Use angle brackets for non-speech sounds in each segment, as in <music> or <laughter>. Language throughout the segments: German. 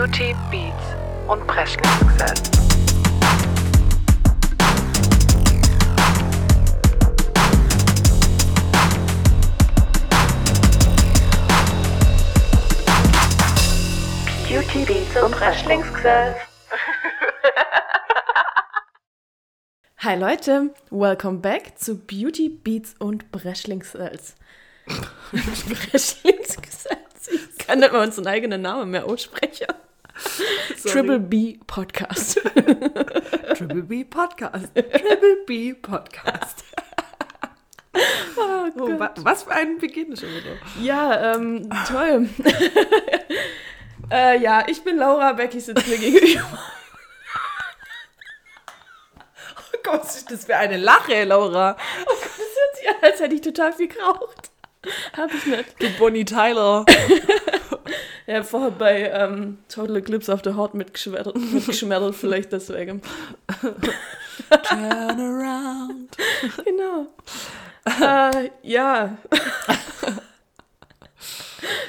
Beauty, Beats und Presley-Success. Beauty, Beats und Presley-Success. Hi Leute, welcome back zu Beauty Beats und Breschlingsels. Breschlingsels. <laughs> Ich kann nicht mal unseren eigenen Namen mehr aussprechen. <laughs> <laughs> Triple B Podcast. Triple B Podcast. Triple B Podcast. Oh Oh, Gott. wa- was für ein Beginn schon wieder. Ja, ähm, toll. <laughs> äh, ja, ich bin Laura, Becky sitzt mir gegenüber. Oh Gott, was ist das für eine Lache, Laura? Das hört sich an, als hätte ich total viel geraucht. Hab ich nicht. Du Bonnie Tyler. <laughs> Ja, vorher bei ähm, Total Eclipse of the Heart mitgeschmettert, <laughs> mitgeschmettert vielleicht deswegen. <laughs> Turn around. Genau. äh, ja.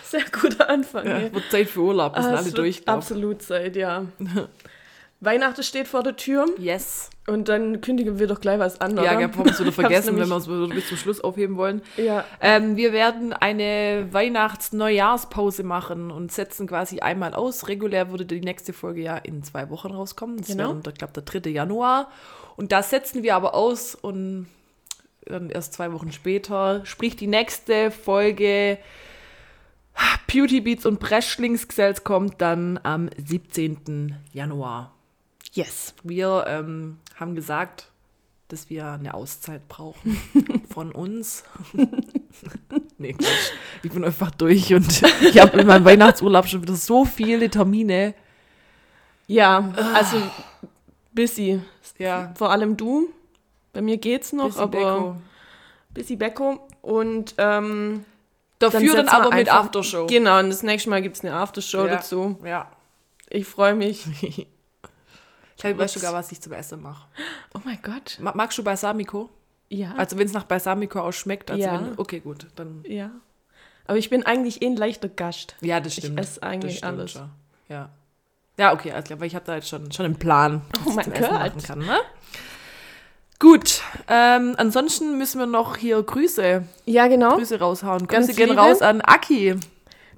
Sehr guter Anfang. Ja, wird Zeit für Urlaub, wir sind Ah, alle durch. absolut Zeit, ja. Weihnachten steht vor der Tür Yes. und dann kündigen wir doch gleich was an, Ja, oder? wir haben es wieder <laughs> vergessen, wenn wir es bis zum Schluss aufheben wollen. Ja, Ähm, wir werden eine Weihnachts-Neujahrspause machen und setzen quasi einmal aus. Regulär würde die nächste Folge ja in zwei Wochen rauskommen. Das Genau. wäre, ich glaube, der 3. Januar. Und da setzen wir aber aus und dann erst zwei Wochen später. Sprich, die nächste Folge Beauty Beats und Breschlingsgesells kommt dann am 17. Januar. Yes. Wir ähm, haben gesagt, dass wir eine Auszeit brauchen <laughs> von uns. <laughs> nee, Quatsch. Ich bin einfach durch und ich habe in meinem Weihnachtsurlaub schon wieder so viele Termine. Ja, also busy. Ja, Vor allem du. Bei mir geht's noch, Busy aber Beko. busy Becco. Und ähm, Dafür dann, wir aber mit Aftershow. Genau, und das nächste Mal gibt's eine Aftershow Ja. dazu. Ja. Ich freue mich. <laughs> Ich glaube, ich weiß sogar, was ich zum Essen mache. Oh mein Gott. Ma- Magst du Balsamico? Ja. Also wenn es nach Balsamico ausschmeckt. Also Ja. wenn, okay, gut. Dann, ja. Aber ich bin eigentlich eh ein leichter Gast. ja, das Ich stimmt. esse eigentlich stimmt alles. schon. Ja. Ja, okay, klar, weil ich habe da jetzt schon, schon einen Plan, was Oh ich mein zum Essen Gott. machen kann. Ne? Gut, ähm, ansonsten müssen wir noch hier Grüße, Ja, genau. Grüße raushauen. Ganz Grüße gehen raus an Aki.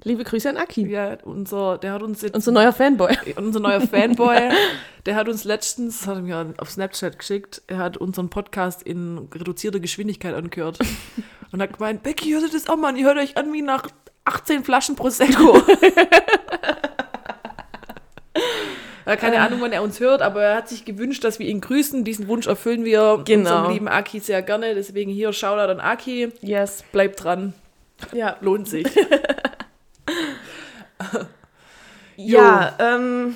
Liebe Grüße an Aki. Ja, unser, der hat uns jetzt, Unser neuer Fanboy. <laughs> unser neuer Fanboy, <laughs> der hat uns letztens, das hat er mir auf Snapchat geschickt, er hat unseren Podcast in reduzierter Geschwindigkeit angehört <laughs> und hat gemeint, Becky, hört ihr das auch mal an? Ihr hört euch an wie nach 18 Flaschen Prosecco. Ja, keine Ahnung, wann er uns hört, aber er hat sich gewünscht, dass wir ihn grüßen. Diesen Wunsch erfüllen wir Genau. unserem lieben Aki sehr gerne. Deswegen hier Shoutout an Aki. Yes. Bleibt dran, Ja. lohnt sich. <laughs> Ja, ähm,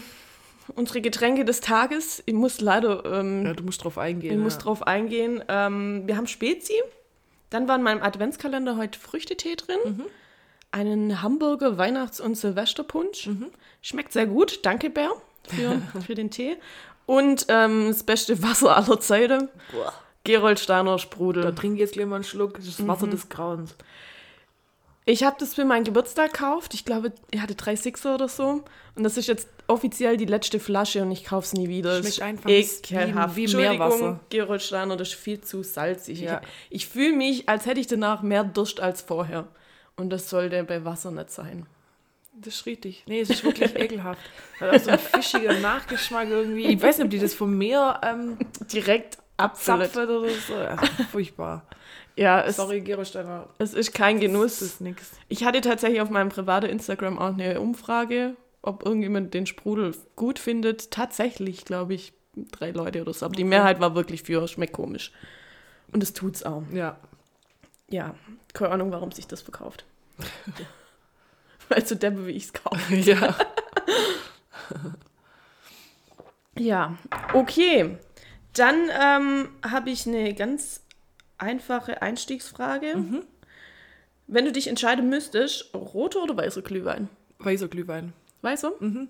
unsere Getränke des Tages. Ich muss leider, ähm, Ja, du musst drauf eingehen. ich muss ja. drauf eingehen. Ähm, wir haben Spezi. Dann war in meinem Adventskalender heute Früchtetee drin. Mhm. Einen Hamburger Weihnachts- und Silvesterpunsch. Mhm. Schmeckt sehr gut. Danke, Bär, für, <laughs> für den Tee. Und ähm, das beste Wasser aller Zeiten. Gerolsteiner Sprudel. Da trinke ich jetzt gleich mal einen Schluck. Das ist das Wasser Mhm. des Grauens. Ich habe das für meinen Geburtstag gekauft. Ich glaube, ich hatte drei Sixer oder so. Und das ist jetzt offiziell die letzte Flasche und ich kaufe es nie wieder. Schmeckt einfach ekelhaft. wie- wie Meerwasser. Gerolsteiner, das ist viel zu salzig. Ja. Ich, ich fühle mich, als hätte ich danach mehr Durst als vorher. Und das sollte bei Wasser nicht sein. Das ist richtig. Nee, es ist wirklich <laughs> ekelhaft. Hat auch so einen fischigen Nachgeschmack irgendwie. Ich weiß nicht, ob die das vom Meer ähm, Direkt abfüllen. zapfen oder so. Ja, furchtbar. Ja, es, Sorry, Gerolsteiner. es ist kein Genuss. Das ist nix. Ich hatte tatsächlich auf meinem privaten Instagram auch eine Umfrage, ob irgendjemand den Sprudel gut findet. Tatsächlich, glaube ich, drei Leute oder so. Aber die Mehrheit war wirklich für, schmeckt komisch. Und es tut's auch. Ja. Ja, keine Ahnung, warum sich das verkauft. <laughs> Weil so deppe, wie ich es kaufe. <laughs> ja. <laughs> Ja, okay. Dann ähm, habe ich eine ganz einfache Einstiegsfrage. Wenn du dich entscheiden müsstest, roter oder weißer Glühwein? Weißer Glühwein. Weißer? Mhm.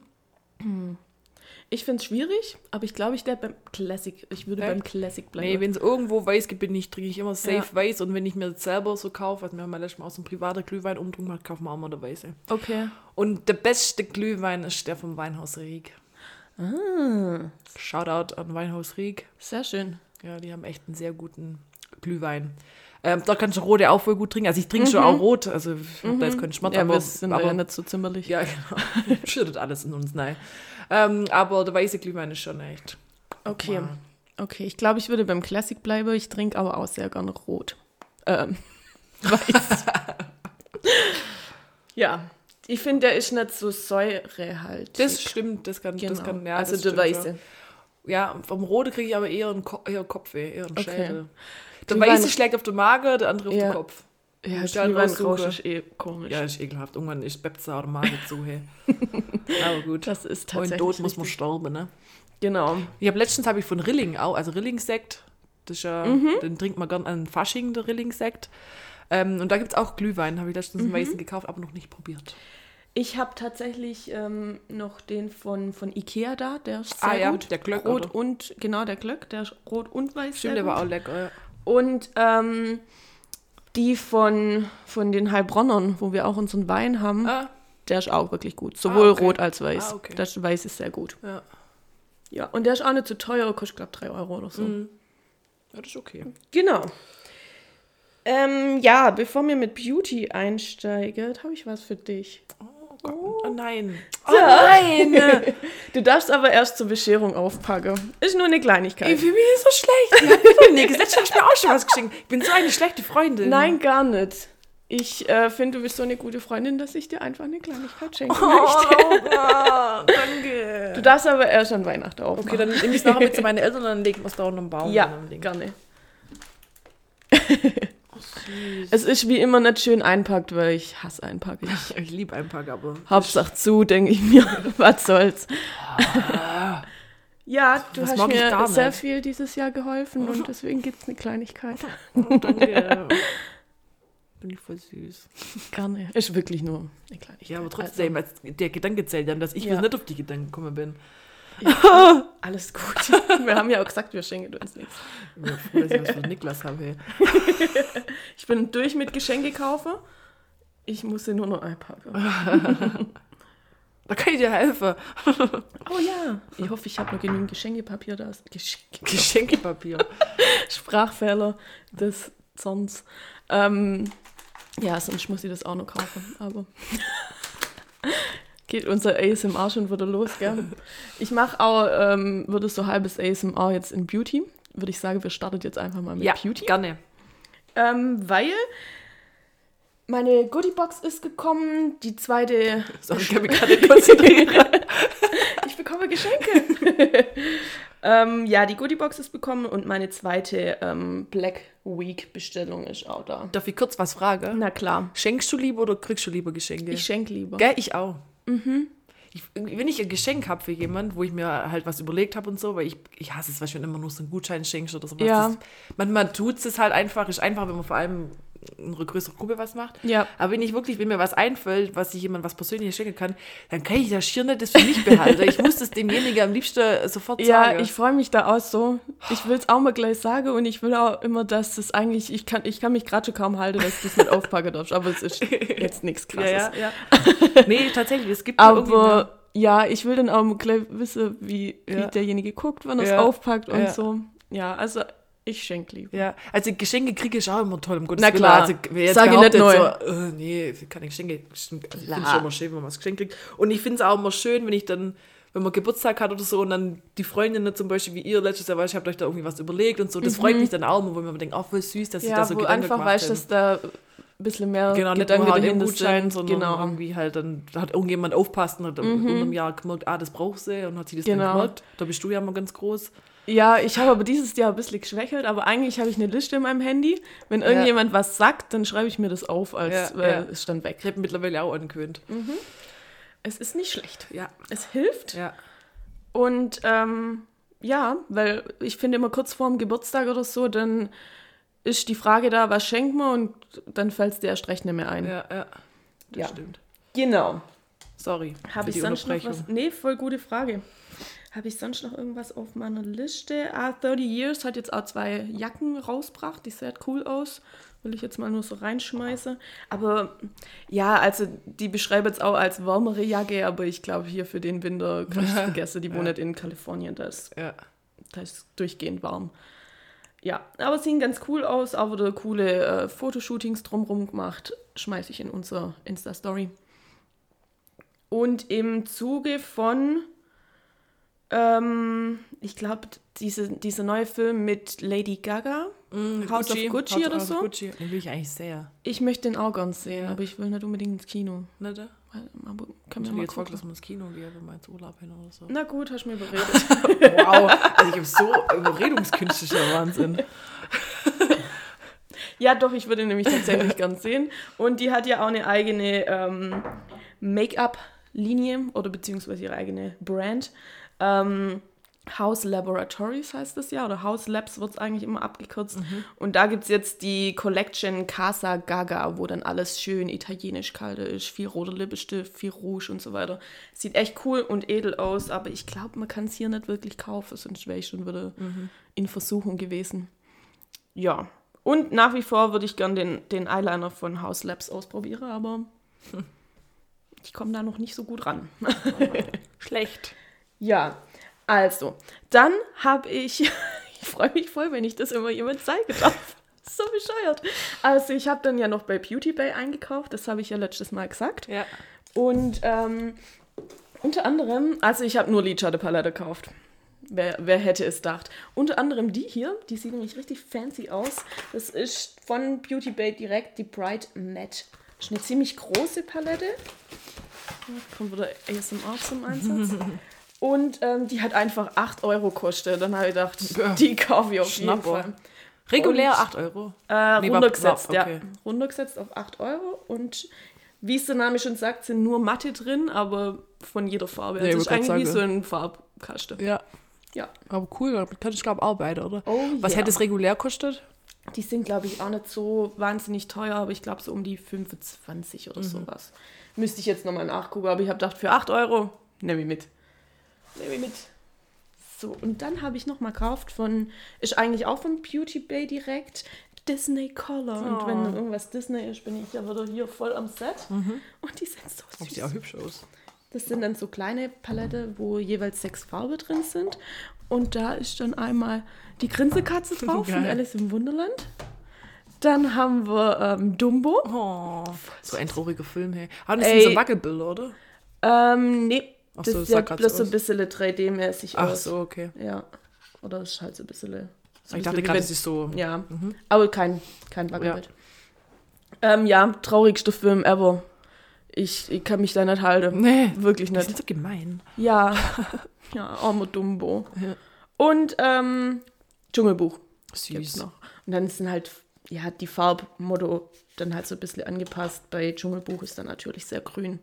Ich finde es schwierig, aber ich glaube, ich werde beim Classic. Ich würde Ja. beim Classic bleiben. Nee, wenn es irgendwo weiß gibt, bin ich, trinke ich immer safe Ja. weiß. Und wenn ich mir das selber so kaufe, was mir mal letztes Mal aus dem privaten Glühwein umdrungen hat, kaufen wir auch mal der Weiße. okay. Und der beste Glühwein ist der vom Weinhaus Rieg. Ah, Shoutout an Weinhaus Rieg. sehr schön. Ja, die haben echt einen sehr guten Glühwein. Ähm, da kannst du rote auch voll gut trinken. Also ich trinke schon auch rot, also ich hab da jetzt keinen Schmerz, Ja, aber, wir sind aber ja nicht so zimmerlich. ja, genau. <laughs> Schüttet alles in uns nein. Ähm, aber der weiße Glühwein ist schon echt. Okay. Wow. Okay, ich glaube, ich würde beim Classic bleiben. Ich trinke aber auch sehr gerne rot. Ähm, <laughs> weiß. <laughs> ja, ich finde, der ist nicht so säurehaltig. Das stimmt, das kann, genau. das kann, ja, also das der Weiße. Ja, vom Rote kriege ich aber eher einen, Ko eher Kopfweh, eher einen Okay. Schädel. Der Glühwein- Weiße schlägt auf den Magen, der andere auf Ja. den Kopf. Ja, Glühweinrausch ist eh komisch. Ja, ist ekelhaft. Irgendwann ist Bepsa oder Magen zu. Hey. <laughs> aber gut. das ist Und tatsächlich tot muss man sterben, ne? Genau. Ich habe letztens habe ich von Rilling auch, also Rilling-Sekt, das ist ja, Mhm. den trinkt man gern an Fasching, der Rilling-Sekt. Ähm, und da gibt es auch Glühwein, habe ich letztens Mhm. einen weißen gekauft, aber noch nicht probiert. Ich habe tatsächlich ähm, noch den von, von Ikea da, der ist sehr Ah ja, gut. der Glöck, Rot oder? und, genau, der Glöck, der ist rot und weiß. Stimmt, der war auch lecker. Ja. Und ähm, die von, von den Heilbronnern, wo wir auch unseren Wein haben, Ah, der ist auch wirklich gut. Sowohl okay. rot als weiß. Ah, okay. Das Weiß ist sehr gut. ja. Ja, und der ist auch nicht zu teuer, kostet, glaube ich, 3 Euro oder so. Mhm. ja, das ist okay. Genau. Ähm, ja, bevor wir mit Beauty einsteigen, habe ich was für dich. Oh Gott. Oh nein. Oh nein! <laughs> Du darfst aber erst zur Bescherung aufpacken. Ist nur eine Kleinigkeit. Ey, für mich ist so schlecht. Ich nichts. Letztes Mal hast du mir auch schon was geschenkt. Ich bin so eine schlechte Freundin. Nein, gar nicht. Ich äh, finde, du bist so eine gute Freundin, dass ich dir einfach eine Kleinigkeit schenken Oh, möchte. Gott, <laughs> danke. Du darfst aber erst an Weihnachten aufmachen. Okay, dann nehme ich es nachher mit zu <laughs> meinen Eltern und dann legen wir es da unter den Baum. Ja, gerne. Süß. Es ist wie immer nicht schön einpackt, weil ich hasse einpacken. <laughs> Ich liebe Einpack, aber. Hauptsache zu, denke ich mir. <laughs> Was soll's. ja, du Das hast ich mir sehr viel dieses Jahr geholfen und <laughs> deswegen gibt es eine Kleinigkeit. Danke. Bin ich voll süß. Gerne. Ist wirklich nur eine Kleinigkeit. Ja, aber trotzdem, als der Gedanke zählt dann, dass ich Ja. nicht auf die Gedanken gekommen bin. <laughs> Also, alles gut. <laughs> Wir haben ja auch gesagt, wir schenken uns nichts. Ich bin froh, dass ich was Niklas habe. <laughs> Ich bin durch mit Geschenke kaufen. Ich muss sie nur noch einpacken. Da kann ich dir helfen. Oh ja. Ich hoffe, ich habe noch genügend Geschenkepapier da. Geschenke. Geschenkepapier. Sprachfehler des Zorns. Ähm, ja, sonst muss ich das auch noch kaufen. Aber geht unser ASMR schon wieder los, gell? <laughs> Ich mache auch, ähm, würde so halbes ASMR jetzt in Beauty. Würde ich sagen, wir starten jetzt einfach mal mit ja, Beauty. gerne. Ähm, weil meine Goodiebox ist gekommen, die zweite. <laughs> So, ich kann mich gerade konzentrieren. <laughs> Ich bekomme Geschenke. ähm, ja, die Goodiebox ist bekommen und meine zweite ähm, Black Week Bestellung ist auch da. Darf ich kurz was fragen? Na klar, Schenkst du lieber oder kriegst du lieber Geschenke? ich schenke lieber. Gell, ich auch. Ich, wenn ich ein Geschenk habe für jemanden, wo ich mir halt was überlegt habe und so, weil ich, ich hasse es, schon immer nur so einen Gutschein schenkst oder sowas. Ja. Das, manchmal tut es halt einfach, ist einfach, wenn man vor allem in einer größeren Gruppe was macht. Ja. Aber wenn ich wirklich, wenn mir was einfällt, was ich jemandem was Persönliches schenken kann, dann kann ich das schier nicht das für mich behalten. ich muss das demjenigen am liebsten sofort Ja, sagen. ich freue mich da auch so. Ich will es auch mal gleich sagen und ich will auch immer, dass das eigentlich, ich kann, ich kann mich gerade schon kaum halten, dass ich das nicht aufpacken darf. Aber es ist <laughs> jetzt nichts ja, krasses. ja, ja. <laughs> nee, tatsächlich, es gibt eine- Aber ja, ich will dann auch mal gleich wissen, wie, wie Ja. derjenige guckt, wenn er es Ja. aufpackt und Ja. so. Ja, also ich schenke lieber. Ja, also Geschenke kriege ich auch immer toll, um Gottes Na Willen. klar. Also, wer jetzt Sag ich nicht neu. So, äh, nee, keine Geschenke. Stimmt, Also, ich finde es immer schön, wenn man was geschenkt kriegt. Und ich finde es auch immer schön, wenn ich dann, wenn man Geburtstag hat oder so und dann die Freundinnen zum Beispiel wie ihr letztes Jahr, weil ich habe euch da irgendwie was überlegt und so. Das freut mich dann auch immer, wo man denkt, oh, voll süß, dass ich Mhm. Ja, da so wo Gedanken einfach weißt, dass da ein bisschen mehr Genau, nicht Gedanken nur im dahinter Gutschein, sind. sondern Genau. irgendwie halt dann da hat irgendjemand aufpasst und hat mhm. unter einem Jahr gemerkt, ah, das braucht sie und hat sie das Genau. dann gemerkt. Da bist du ja mal ganz groß. Ja, ich habe aber dieses Jahr ein bisschen geschwächelt, aber eigentlich habe ich eine Liste in meinem Handy. Wenn irgendjemand was sagt, dann schreibe ich mir das auf, als Ja, weil ja. es stand weg. Ich habe mittlerweile auch angewöhnt. Es ist nicht schlecht. Ja, Es hilft. ja. Und ähm, ja, weil ich finde immer kurz vorm Geburtstag oder so, dann ist die Frage da, was schenkt man und dann fällt es dir erst recht nicht mehr ein. Ja, ja. Das Ja. stimmt. Genau. Sorry. Habe ich sonst noch was? Nee, voll gute Frage. Habe ich sonst noch irgendwas auf meiner Liste? Ah, 30 Years hat jetzt auch zwei Jacken rausgebracht. Die sehen cool aus. Will ich jetzt mal nur so reinschmeißen. Aber ja, also die beschreibt jetzt auch als wärmere Jacke, aber ich glaube, hier für den Winter kann ich vergessen. Die wohnt nicht in Kalifornien, da ist, Ja. da ist durchgehend warm. Ja, aber sehen ganz cool aus. Auch wieder coole äh, Fotoshootings drumrum gemacht. Schmeiße ich in unsere Insta-Story. Und im Zuge von, ähm, ich glaube, diese, dieser neue Film mit Lady Gaga, House of Gucci House oder so, Gucci. Den will ich eigentlich sehr. ich möchte den auch ganz sehen, aber ich will nicht unbedingt ins Kino. Da? Aber wir hätte mal jetzt gucken. dass man ins Kino geht, wenn man ins Urlaub hin oder so. Na gut, hast du mir überredet. <laughs> Wow, also ich habe so ja Wahnsinn. <laughs> ja, doch, ich würde nämlich tatsächlich ganz sehen. Und die hat ja auch eine eigene ähm, Make-up-Linie oder beziehungsweise ihre eigene Brand. Ähm, House Laboratories heißt das ja, oder House Labs wird es eigentlich immer abgekürzt. Und da gibt es jetzt die Collection Casa Gaga, wo dann alles schön italienisch kalt ist, viel roter Lippenstift, viel Rouge und so weiter. Sieht echt cool und edel aus, aber ich glaube, man kann es hier nicht wirklich kaufen, sonst wäre ich schon wieder in Versuchung gewesen. Ja, und nach wie vor würde ich gern den, den Eyeliner von House Labs ausprobieren, aber <laughs> ich komme da noch nicht so gut ran. <laughs> Schlecht. Ja, also, dann habe ich, <laughs> ich freue mich voll, wenn ich das immer jemand zeigen darf. <laughs> So bescheuert. Also, ich habe dann ja noch bei Beauty Bay eingekauft, das habe ich ja letztes Mal gesagt. Ja. Und ähm, unter anderem, also ich habe nur Lidschattenpalette gekauft. Wer, wer hätte es gedacht? Unter anderem die hier, die sieht nämlich richtig fancy aus. Das ist von Beauty Bay direkt die Bright Matte. Das ist eine ziemlich große Palette. Kommt wieder ASMR zum Einsatz. <laughs> Und ähm, die hat einfach 8 Euro gekostet. Dann habe ich gedacht, die kaufe ich auf jeden Schnapper. Fall. Regulär Und- 8 Euro. Äh, Nee, runtergesetzt, okay. ja. Runtergesetzt auf 8 Euro. Und wie es der Name schon sagt, sind nur Matte drin, aber von jeder Farbe. Also es ist eigentlich wie grad so sagen. ein Farbkasten. Ja. Ja. Aber cool, damit könnte ich glaube arbeiten, oder? Oh, Was ja. hätte es regulär kostet? Die sind, glaube ich, auch nicht so wahnsinnig teuer, aber ich glaube so um die 25 Mhm. oder sowas. Müsste ich jetzt nochmal nachgucken, aber ich habe gedacht, für 8 Euro nehme ich mit. Nehme mit. So, und dann habe ich nochmal gekauft von, ist eigentlich auch von Beauty Bay direkt, Disney Color. Und wenn Oh. irgendwas Disney ist, bin ich ja wieder hier voll am Set. Und die sind so Oh, süß. sieht auch hübsch aus. Das sind dann so kleine Palette, wo jeweils sechs Farben drin sind. Und da ist dann einmal die Grinsekatze <laughs> drauf von. Alice im Wunderland. Dann haben wir ähm, Dumbo. Oh, so ein trauriger Film, hey. Ah, das Ey. sind so Wackelbilder, oder? Ähm, nee, Ach das so, ist sah ja bloß so so ein bisschen 3D-mäßig Ach aus. so, okay. Ja. Oder ist halt so ein bisschen. So Ich dachte bisschen gerade, wie es ist so. Ja, aber kein, kein Ja. Wackelbild. Ähm, ja, traurigster Film ever. Ich, ich kann mich da nicht halten. Nee, Wirklich die nicht. sind so gemein. Ja, <laughs> ja, armer Dumbo. Ja. Und ähm, Dschungelbuch Süß. Und dann sind halt, ja, die Farbmotto dann halt so ein bisschen angepasst. Bei Dschungelbuch ist dann natürlich sehr grün.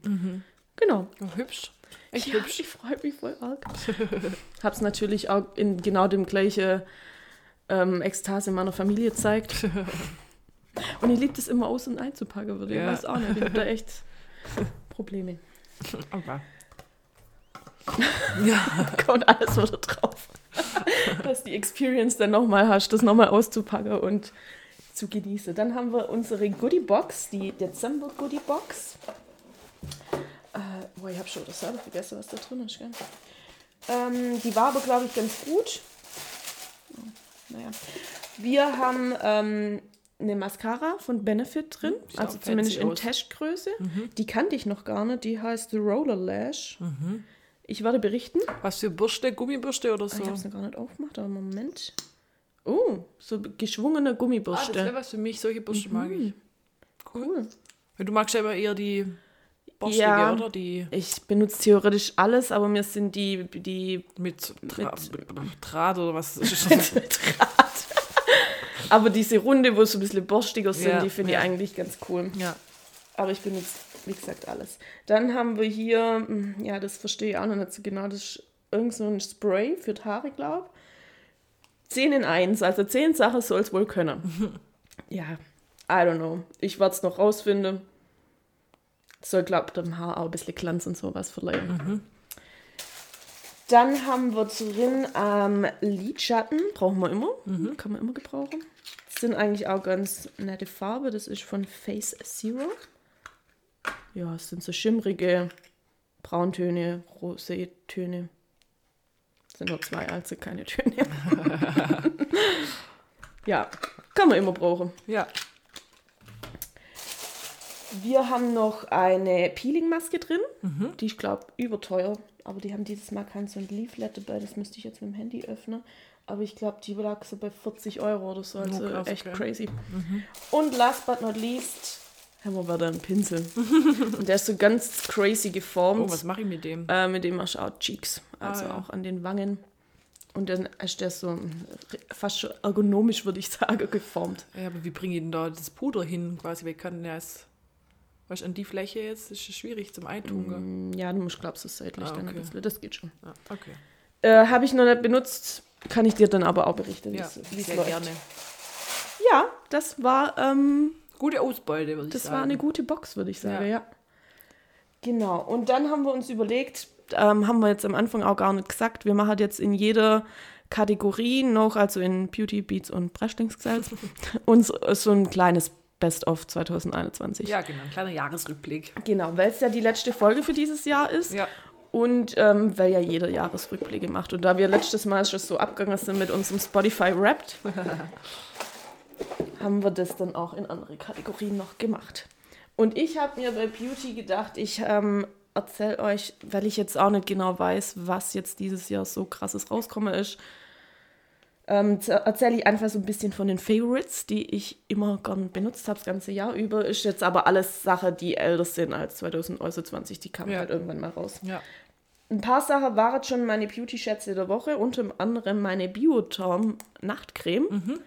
Genau. Oh, hübsch. Echt Ja, ich freue mich voll arg. <laughs> Hab's natürlich auch in genau dem gleichen ähm, Ekstase meiner Familie gezeigt. <laughs> Und ich liebe es immer aus- und einzupacken, würde ich Ja. weiß auch nicht. Ich habe da <laughs> echt Probleme. Aber. kommt alles wieder drauf. Dass die Experience dann nochmal hast, das nochmal auszupacken und zu genießen. Dann haben wir unsere Goodie Box, die Dezember Goodie Box. Äh, boah, ich habe schon das selber vergessen, was da drin ist. Gell? Ähm, die war aber, glaube ich, ganz gut. Naja. Wir haben ähm, eine Mascara von Benefit drin, sieht also zumindest in. Testgröße. Die kannte ich noch gar nicht, die heißt The Roller Lash. Ich werde berichten. Was für Bürste? Gummibürste oder Ah, so? Ich habe es noch gar nicht aufgemacht, aber Moment. Oh, so geschwungene Ah, das Gummibürste. wäre was für mich. Solche Bürste mag ich. cool. Du magst ja immer eher die borstige, Ja. oder? Die Ich benutze theoretisch alles, aber mir sind die, die mit, Dra Mit- Draht oder was? <laughs> mit Draht. aber diese Runde, wo es so ein bisschen borstiger sind, Ja, die finde ja. ich eigentlich ganz cool. ja. Aber ich benutze, wie gesagt, alles. Dann haben wir hier, hm, ja, das verstehe ich auch noch nicht so genau, das ist irgend so ein Spray für Haare, glaube ich. 10 in 1, also 10 Sachen soll es wohl können. <laughs> ja, I don't know. Ich werde es noch rausfinden. Soll, glaube ich, dem Haar auch ein bisschen Glanz und sowas verleihen. Dann haben wir drin ähm, Lidschatten, brauchen wir immer, kann man immer gebrauchen. Das sind eigentlich auch ganz nette Farbe, das ist von Face Zero. Ja, es sind so schimmrige Brauntöne, Rosétöne. Sind nur zwei, also keine Töne. <laughs> ja, kann man immer brauchen. Ja. Wir haben noch eine Peeling-Maske drin. Die ich glaube überteuer. Aber die haben dieses Mal kein so ein Leaflet dabei. Das müsste ich jetzt mit dem Handy öffnen. Aber ich glaube, die lag so bei 40 Euro oder so. Also Oh, krass, echt okay. crazy. Und last but not least haben wir wieder einen Pinsel. <laughs> Und der ist so ganz crazy geformt. Oh, was mache ich mit dem? Äh, mit dem machst du auch Cheeks, also Ah, ja. auch an den Wangen. Und dann ist der so fast schon ergonomisch, würde ich sagen, geformt. Ja, aber wie bringe ich denn da das Puder hin? Quasi, wir können ja es. Weißt du, an die Fläche jetzt ist es schwierig zum Eintun. Mm, Ja, du musst, glaubst du, seitlich Ah, dann ein okay. bisschen. Das geht schon. Ja, okay. Äh, Habe ich noch nicht benutzt, kann ich dir dann aber auch berichten, Ja, es wie es sehr läuft. gerne. Ja, das war, ähm, Gute Ausbeute, würde ich das sagen. war eine gute Box, würde ich sagen, Ja. ja. Genau, und dann haben wir uns überlegt, ähm, haben wir jetzt am Anfang auch gar nicht gesagt, wir machen jetzt in jeder Kategorie noch, also in Beauty, Beats und Breschlingsgesetz, <laughs> uns so ein kleines Best-of 2021. Ja, genau. Ein kleiner Jahresrückblick. Genau, weil es ja die letzte Folge für dieses Jahr ist. Ja. Und ähm, weil ja jeder Jahresrückblicke macht. Und da wir letztes Mal schon so abgegangen sind mit unserem Spotify Wrapped, <laughs> haben wir das dann auch in andere Kategorien noch gemacht. Und ich habe mir bei Beauty gedacht, ich ähm, erzähle euch, weil ich jetzt auch nicht genau weiß, was jetzt dieses Jahr so krasses rauskommen ist, ähm, erzähle ich einfach so ein bisschen von den Favorites, die ich immer gern benutzt habe, das ganze Jahr über. Ist jetzt aber alles Sachen, die älter sind als 2020. Die kamen Ja. halt irgendwann mal raus. Ja. Ein paar Sachen waren schon meine Beauty-Schätze der Woche, unter anderem meine Biotherm Nachtcreme.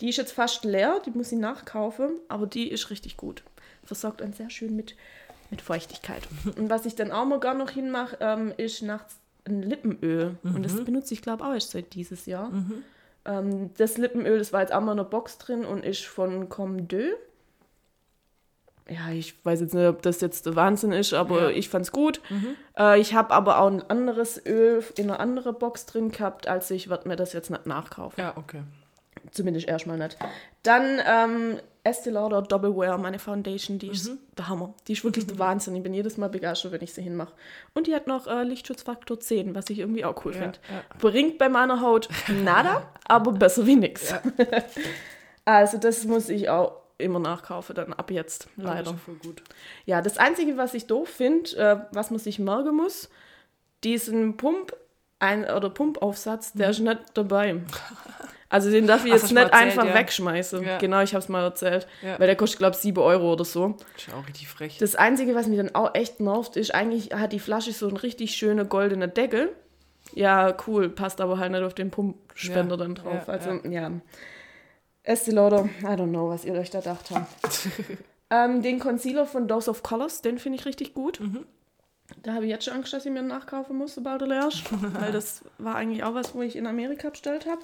Die ist jetzt fast leer, die muss ich nachkaufen, aber die ist richtig gut. Versorgt einen sehr schön mit, mit Feuchtigkeit. <laughs> Und was ich dann auch mal gar noch hinmache, ähm, ist nachts ein Lippenöl. Und das benutze ich, glaube ich, auch erst seit dieses Jahr. Ähm, das Lippenöl, das war jetzt auch mal in der Box drin und ist von Comme Deux. Ja, ich weiß jetzt nicht, ob das jetzt der Wahnsinn ist, aber Ja. ich fand's gut. Äh, ich habe aber auch ein anderes Öl in einer anderen Box drin gehabt, also ich werde mir das jetzt nicht nachkaufen. Ja, okay. Zumindest erstmal nicht. Dann ähm, Estee Lauder Double Wear, meine Foundation, die ist der Hammer. Die ist wirklich der <laughs> Wahnsinn. Ich bin jedes Mal begeistert, wenn ich sie hinmache. Und die hat noch äh, Lichtschutzfaktor 10, was ich irgendwie auch cool Ja, finde. ja. Bringt bei meiner Haut <laughs> nada, aber besser wie nix. Ja. <laughs> Also das muss ich auch immer nachkaufen, dann ab jetzt, Ja, das leider. ist voll gut. Ja, das Einzige, was ich doof finde, äh, was man sich merken muss, diesen Pump ein oder Pumpaufsatz, der ist nicht dabei. Also den darf ich Ach, jetzt nicht erzählt, einfach ja. wegschmeißen. Ja. Genau, ich habe es mal erzählt. Ja. Weil der kostet, glaube ich, 7 Euro oder so. Das ist auch richtig frech. Das Einzige, was mich dann auch echt nervt, ist, eigentlich hat die Flasche so einen richtig schönen goldenen Deckel. Ja, cool, passt aber halt nicht auf den Pumpspender dann drauf. ja, also, ja. Estee Lauder, I don't know, was ihr euch da gedacht habt. <laughs> ähm, den Concealer von Dose of Colors, den finde ich richtig gut. Mhm. Da habe ich jetzt schon Angst, dass ich mir einen nachkaufen muss, sobald er leer ist. <laughs> weil das war eigentlich auch was, wo ich in Amerika bestellt habe.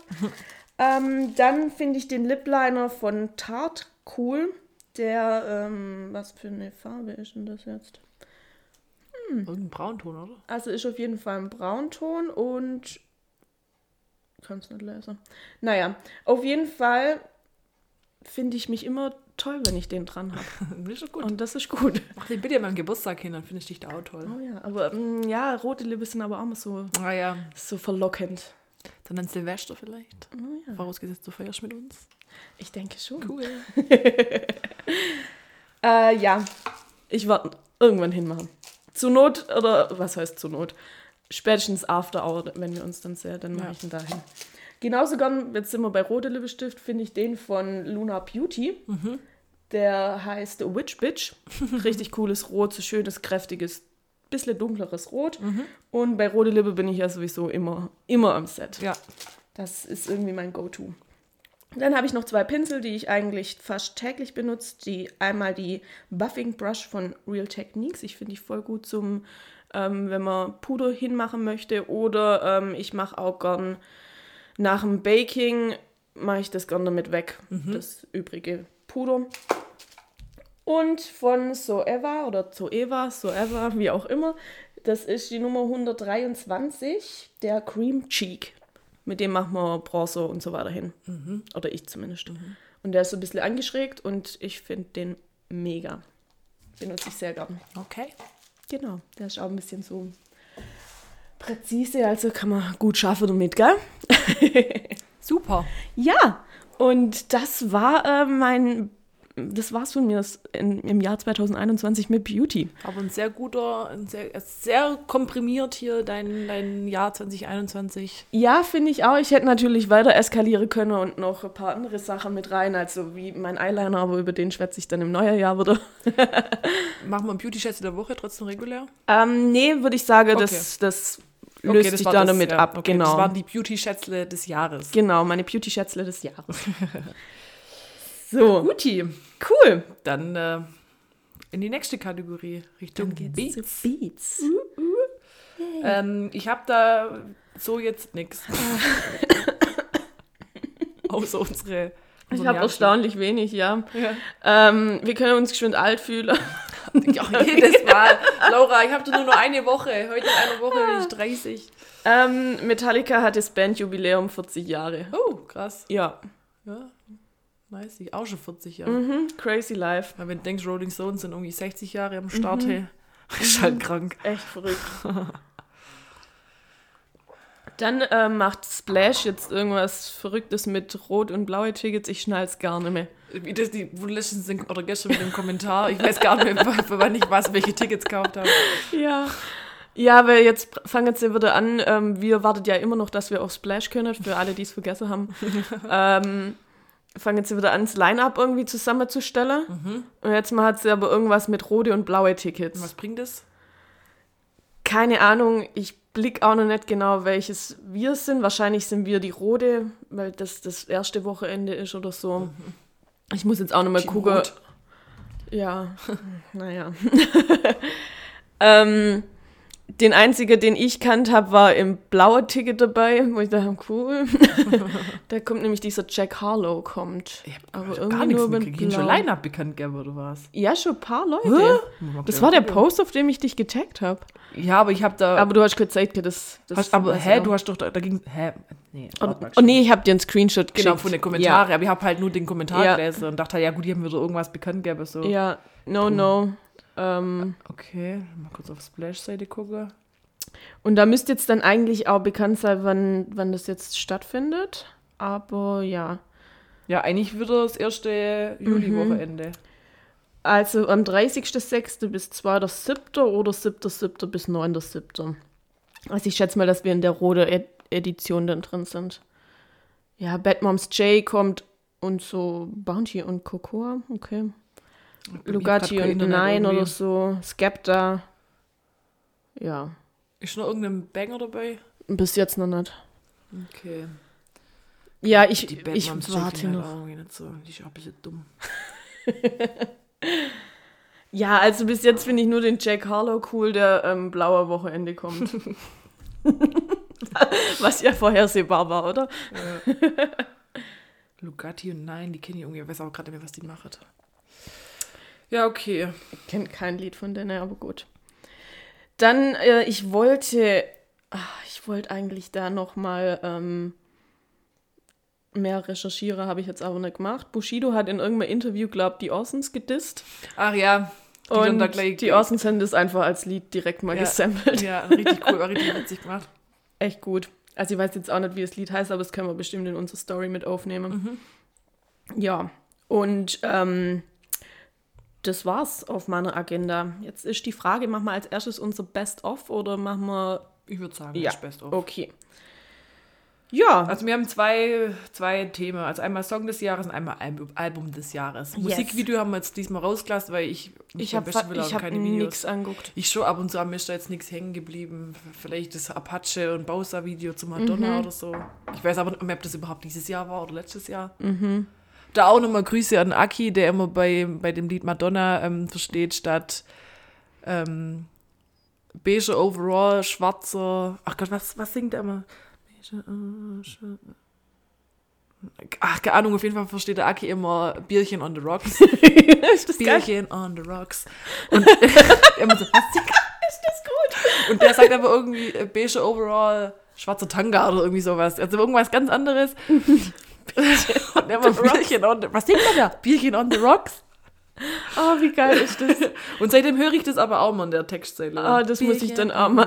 Ähm, dann finde ich den Lip Liner von Tarte cool. Der, ähm, was für eine Farbe ist denn das jetzt? Irgendein Braunton, oder? Also ist auf jeden Fall ein Braunton und. Kann es nicht lesen. Naja, auf jeden Fall finde ich mich immer toll, wenn ich den dran habe. <laughs> Das ist gut. Und das ist gut. Mach den bitte meinem Geburtstag hin, dann finde ich dich da auch toll. Oh ja, aber mm, ja, rote Lippen sind aber auch mal so, Ah ja, so verlockend. Dann an Silvester vielleicht. Oh ja, Vorausgesetzt, du feierst mit uns. ich denke schon. Cool. <laughs> Äh, ja, ich werde irgendwann hinmachen. Zur Not, oder was heißt zur Not? Spätestens after hour, wenn wir uns dann sehen, dann mache Ja. ich ihn dahin. Genauso gern, jetzt sind wir bei rote Lippenstift, finde ich den von Luna Beauty. Der heißt Witch Bitch. <laughs> Richtig cooles Rot, so schönes, kräftiges, bisschen dunkleres Rot. Und bei rote Lippe bin ich ja sowieso immer, immer am Set. Ja. Das ist irgendwie mein Go-To. Dann habe ich noch zwei Pinsel, die ich eigentlich fast täglich benutze. Die, einmal die Buffing Brush von Real Techniques. Ich finde die voll gut zum, ähm, wenn man Puder hinmachen möchte. Oder ähm, ich mache auch gern nach dem Baking, mache ich das gern damit weg. Das übrige Puder. Und von So Eva oder So Eva, So Eva, wie auch immer, Das ist die Nummer 123, der Cream Cheek. Mit dem machen wir Bronzer und so weiter hin. Oder ich zumindest. Und der ist so ein bisschen angeschrägt und ich finde den mega. Benutze ich sehr gern. Okay. Genau, der ist auch ein bisschen so präzise, also kann man gut schaffen damit, gell? <laughs> Super. Ja, und das war äh, mein, das war's von mir das in, im Jahr 2021 mit Beauty. Aber ein sehr guter, ein sehr, sehr komprimiert hier dein, dein Jahr 2021. Ja, finde ich auch. Ich hätte natürlich weiter eskalieren können und noch ein paar andere Sachen mit rein, also wie mein Eyeliner, aber über den schwätze ich dann im neuen Jahr wieder. <laughs> Machen wir einen Beauty-Schätze der Woche trotzdem regulär? Ähm, nee, würde ich sagen, Okay. das, das löst sich war da damit ja, ab. Okay, genau. Das waren die Beauty-Schätzle des Jahres. genau, meine Beauty-Schätzle des Jahres. <laughs> so, Guti. cool. Dann äh, in die nächste Kategorie, Richtung Beats. Beats. Ähm, ich habe da so jetzt nichts. <laughs> Außer unsere. Ich habe erstaunlich wenig, ja. Ja. Ähm, wir können uns geschwind alt fühlen. <laughs> Ja, jedes Mal. Laura, ich habe nur noch eine Woche. Heute in einer Woche bin ich 30. Ähm, Metallica hat das Bandjubiläum 40 Jahre. Oh, krass. Ja. Ja, nice. Ich auch schon 40 Jahre. Mhm. Crazy Life. Weil wenn du denkst, Rolling Stones sind irgendwie 60 Jahre am Start, hey, <laughs> ist halt krank. Echt verrückt. <laughs> Dann äh, macht Splash jetzt irgendwas Verrücktes mit rot und blaue Tickets. Ich schnall's gar nicht mehr. Wie das die wo letztens sind, oder gestern mit dem Kommentar. Ich weiß gar nicht mehr, für wann ich was, welche Tickets gekauft habe. <laughs> Ja. Ja, weil jetzt fangen sie wieder an. Ähm, wir wartet ja immer noch, dass wir auf Splash können, für alle, die es vergessen haben. ähm, fangen sie wieder an, das Line-Up irgendwie zusammenzustellen. Und jetzt mal hat sie aber irgendwas mit rote und blaue Tickets. Und was bringt das? Keine Ahnung, ich blick auch noch nicht genau, welches wir sind. Wahrscheinlich sind wir die rote, weil das das erste Wochenende ist oder so. Ich muss jetzt auch noch mal gucken. Ja, <laughs> naja. <laughs> ähm, den einzigen, den ich kannt habe, war im blauen Ticket dabei, wo ich dachte, cool. <laughs> da kommt nämlich dieser Jack Harlow kommt. aber Ich hab gar nichts mit mitgekriegt. Schon blau. Line-Up bekannt gegeben, oder was? Ja, schon ein paar Leute. Das war der Post, auf dem ich dich getaggt habe. Ja, aber ich habe da. Aber du hast kurz Zeit, das, das hast, aber hä, du hast doch da, da ging. Hä? Nee, mal, Oh, nee, ich habe dir einen Screenshot geschickt. Genau, von den Kommentaren. Aber ich habe halt nur den Kommentar Ja. gelesen und dachte, ja gut, die haben wieder irgendwas bekannt gegeben. So. Ja, ja no, no. Ähm, Okay, mal kurz auf Splash-Seite gucken. und da müsste jetzt dann eigentlich auch bekannt sein, wann, wann das jetzt stattfindet. Aber ja. Ja, eigentlich wieder das erste Juli-Wochenende. Also am 30.06. bis 2.07. oder 7.07. bis 9.07. Also ich schätze mal, dass wir in der rote Ed Edition dann drin sind. Ja, Bad Moms J kommt und so Bounty und Cocoa, okay. Lugatti und Nein oder so. Skepta. Ja, Ist noch irgendein Banger dabei? bis jetzt noch nicht. Okay. Ja, ich, Die ich warte Chicken noch. Halt auch nicht so. Die ist auch ein bisschen dumm. <laughs> Ja, also bis jetzt finde ich nur den Jack Harlow cool, der ähm, blauer Wochenende kommt. <laughs> Was ja vorhersehbar war, oder? <laughs> Lugatti und Nein, die kenne ich irgendwie. Ich weiß aber gerade nicht mehr, was die macht. Ja, okay. Ich kenne kein Lied von denen, aber gut. Dann, äh, ich wollte, ach, ich wollte eigentlich da noch mal ähm, mehr recherchieren, habe ich jetzt aber nicht gemacht. Bushido hat in irgendeinem Interview, glaubt, die Orsons gedisst. Ach ja. Die und da gleich- die Orsons haben das einfach als Lied direkt mal Ja. gesampelt. Ja, richtig cool, richtig witzig gemacht. <laughs> Echt gut. Also ich weiß jetzt auch nicht, wie das Lied heißt, aber das können wir bestimmt in unsere Story mit aufnehmen. Ja, und ähm, das war's auf meiner Agenda. Jetzt ist die Frage, machen wir als erstes unser Best-of oder machen wir... Ich würde sagen, Ja, das Best of. okay. Ja, Also wir haben zwei, zwei Themen. Also einmal Song des Jahres und einmal Album, Album des Jahres. Yes. Musikvideo haben wir jetzt diesmal rausgelassen, weil ich ich habe hab keine Videos. nichts anguckt. Ich schon ab und zu am ist da jetzt nichts hängen geblieben. Vielleicht das Apache und Bowser Video zu Madonna oder so. Ich weiß aber nicht ob das überhaupt dieses Jahr war oder letztes Jahr. Da auch nochmal Grüße an Aki, der immer bei, bei dem Lied Madonna ähm, versteht, statt ähm, beige Overall, schwarzer. Ach Gott, was, was singt er immer? Beige, äh, Ach, keine Ahnung, auf jeden Fall versteht der Aki immer Bierchen on the Rocks. <laughs> ist das geil? Bierchen on the Rocks. Und <laughs> immer so, was singt das gut. Und der sagt aber irgendwie äh, beige Overall, schwarzer Tanga oder irgendwie sowas. Also irgendwas ganz anderes. <laughs> Und der war Bierchen on the, Was singt der da? Bierchen on the rocks. Oh, wie geil ist das? Und seitdem höre ich das aber auch mal in der Textzeile. Ah, das muss ich dann auch mal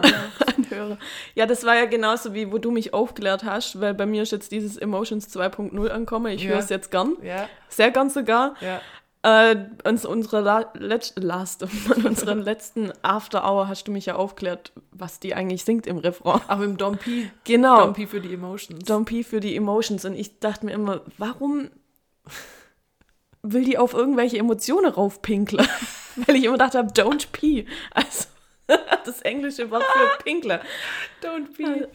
anhören. Ja, das war ja genauso wie, wo du mich aufgeklärt hast, weil bei mir ist jetzt dieses Emotions 2.0 angekommen. Ich Ja. höre es jetzt gern. Ja, Sehr gern sogar. ja. Äh, uns, unsere La Letz Last, <laughs> in unseren letzten After Hour hast du mich ja aufgeklärt, was die eigentlich singt im Refrain. Aber im Dom P. Genau. Dom P für die Emotions. Dom P für die Emotions. Und ich dachte mir immer, warum will die auf irgendwelche Emotionen raufpinkeln? <laughs> Weil ich immer dachte, <laughs> don't pee. Also das englische Wort für pinkler. Don't P.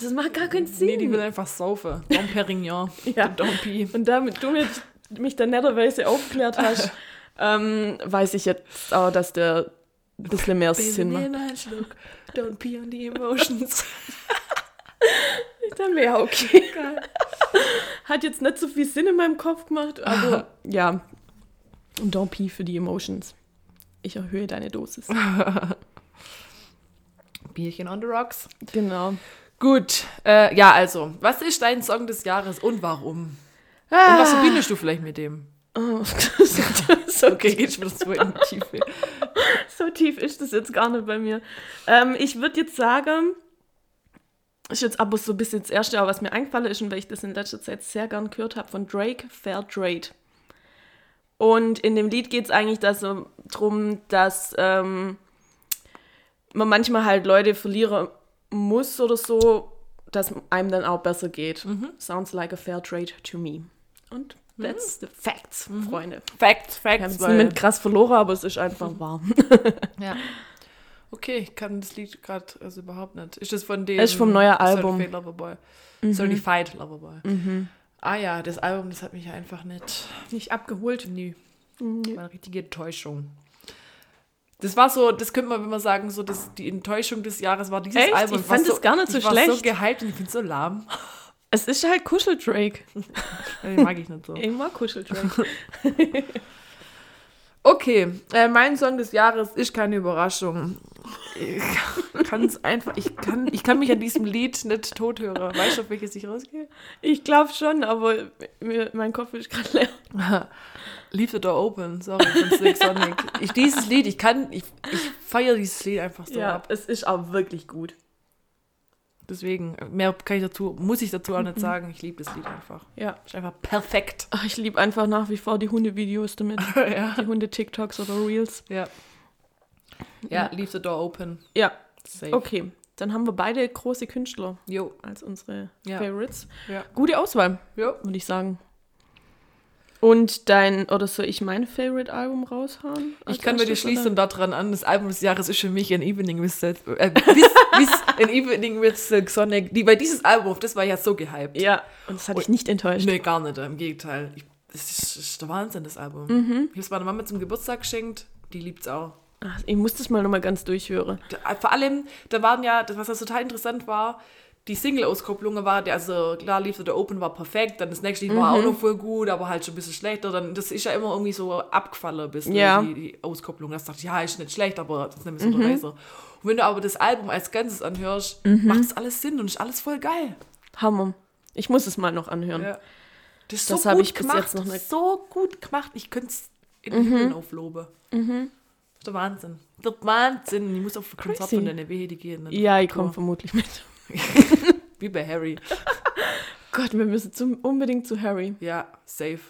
Das macht gar keinen Sinn. Nee, die will einfach saufen. Dom Perignon. Ja. Dom P. Und damit du mich, mich dann netterweise aufgeklärt hast, <laughs> ähm, weiß ich jetzt auch, dass der ein bisschen mehr Sinn macht. Schluck. Don't P on the Emotions. <laughs> Dann wäre okay. Hat jetzt nicht so viel Sinn in meinem Kopf gemacht, aber <laughs> ja. Und don't pee für die Emotions. Ich erhöhe deine Dosis. Bierchen on the rocks. Genau. Gut, äh, ja, also, was ist dein Song des Jahres und warum? Und was verbindest du vielleicht mit dem? Oh, <laughs> so, <laughs> Okay, geht schon so in die Tiefe. <laughs> so tief ist das jetzt gar nicht bei mir. Ähm, ich würde jetzt sagen, ist jetzt aber so ein bisschen das Erste, aber was mir eingefallen ist und weil ich das in letzter Zeit sehr gern gehört habe, von Drake, Fair Trade. Und in dem Lied geht es eigentlich darum, dass ähm, man manchmal halt Leute verlieren muss oder so, dass einem dann auch besser geht. Sounds like a fair trade to me. Und that's the facts, Freunde. Facts, Wir haben Facts. es krass verloren, aber es ist einfach wahr. <laughs> ja. Okay, ich kann das Lied gerade also überhaupt nicht. Ist das von dem Es ist vom neuen Album. Certified Loverboy. Certified Loverboy. Ah ja, das Album, das hat mich einfach nicht. Nicht abgeholt. Nö. War eine richtige Enttäuschung. Das war so, das könnte man, wenn man sagen, so das, die Enttäuschung des Jahres war dieses Echt? Album. Ich Es fand so, es gar nicht so ich war so schlecht. gehypt und ich finde es so lahm. Es ist halt Kuscheldrake. <laughs> Den mag ich nicht so. Ich mag Kuscheldrake. <laughs> Okay, äh, mein Song des Jahres ist keine Überraschung. Ich kann es einfach, ich kann, ich kann mich an diesem Lied nicht tot hören. Weißt du, auf welches ich rausgehe? Ich glaube schon, aber mir, mein Kopf ist gerade leer. <laughs> Leave the Door Open, sorry, von Silk Sonic. Ich, dieses Lied, ich kann, ich, ich feiere dieses Lied einfach so Ja, ab. es ist auch wirklich gut. Deswegen, mehr kann ich dazu, muss ich dazu auch nicht sagen. Ich liebe das Lied einfach. Ja. Ist einfach perfekt. Ich liebe einfach nach wie vor die Hundevideos damit. <laughs> ja. Die Hunde-TikToks oder Reels. Ja. Ja, Leave the Door Open. Ja, Safe. okay. Dann haben wir beide große Künstler Jo. als unsere Ja. Favorites. Ja. Gute Auswahl, Jo. würde ich sagen. Und dein, oder soll ich mein Favorite-Album raushauen? Ich als kann mir die schließen daran an. Das Album des Jahres ist für mich An Evening with Silk, äh, An <laughs> Evening with Silk Sonic. Die, weil dieses Album, das war ja so gehypt. Ja, und das hat dich nicht enttäuscht. Nee, gar nicht. Im Gegenteil. Ich, das ist, das ist der Wahnsinn, das Album. Mhm. Ich habe es meiner Mama zum Geburtstag geschenkt. Die liebt's auch. Ach, ich muss das mal nochmal ganz durchhören. Vor allem, da waren ja, das, was das total interessant war, die Single-Auskopplungen war, der, also klar, Leave the Open war perfekt, dann das nächste Lied war auch noch voll gut, aber halt schon ein bisschen schlechter. Dann, das ist ja immer irgendwie so abgefallen, bisschen, Ja. die, die Auskopplung. Das dachte ich, ja, ist nicht schlecht, aber das ist nämlich so der Reiser. Und wenn du aber das Album als Ganzes anhörst, macht es alles Sinn und ist alles voll geil. Hammer. Ich muss es mal noch anhören. Ja. Das ist Das so hab gut ich bis gemacht, jetzt noch nicht- so gut gemacht. Ich könnte es in den Himmel aufloben. Das ist der Wahnsinn. Der Wahnsinn. Ich muss auf ein Konzert von der Nevede gehen. nicht Ja, ich komme vermutlich mit. <laughs> Wie bei Harry. <laughs> Gott, wir müssen zum, unbedingt zu Harry. Ja, safe.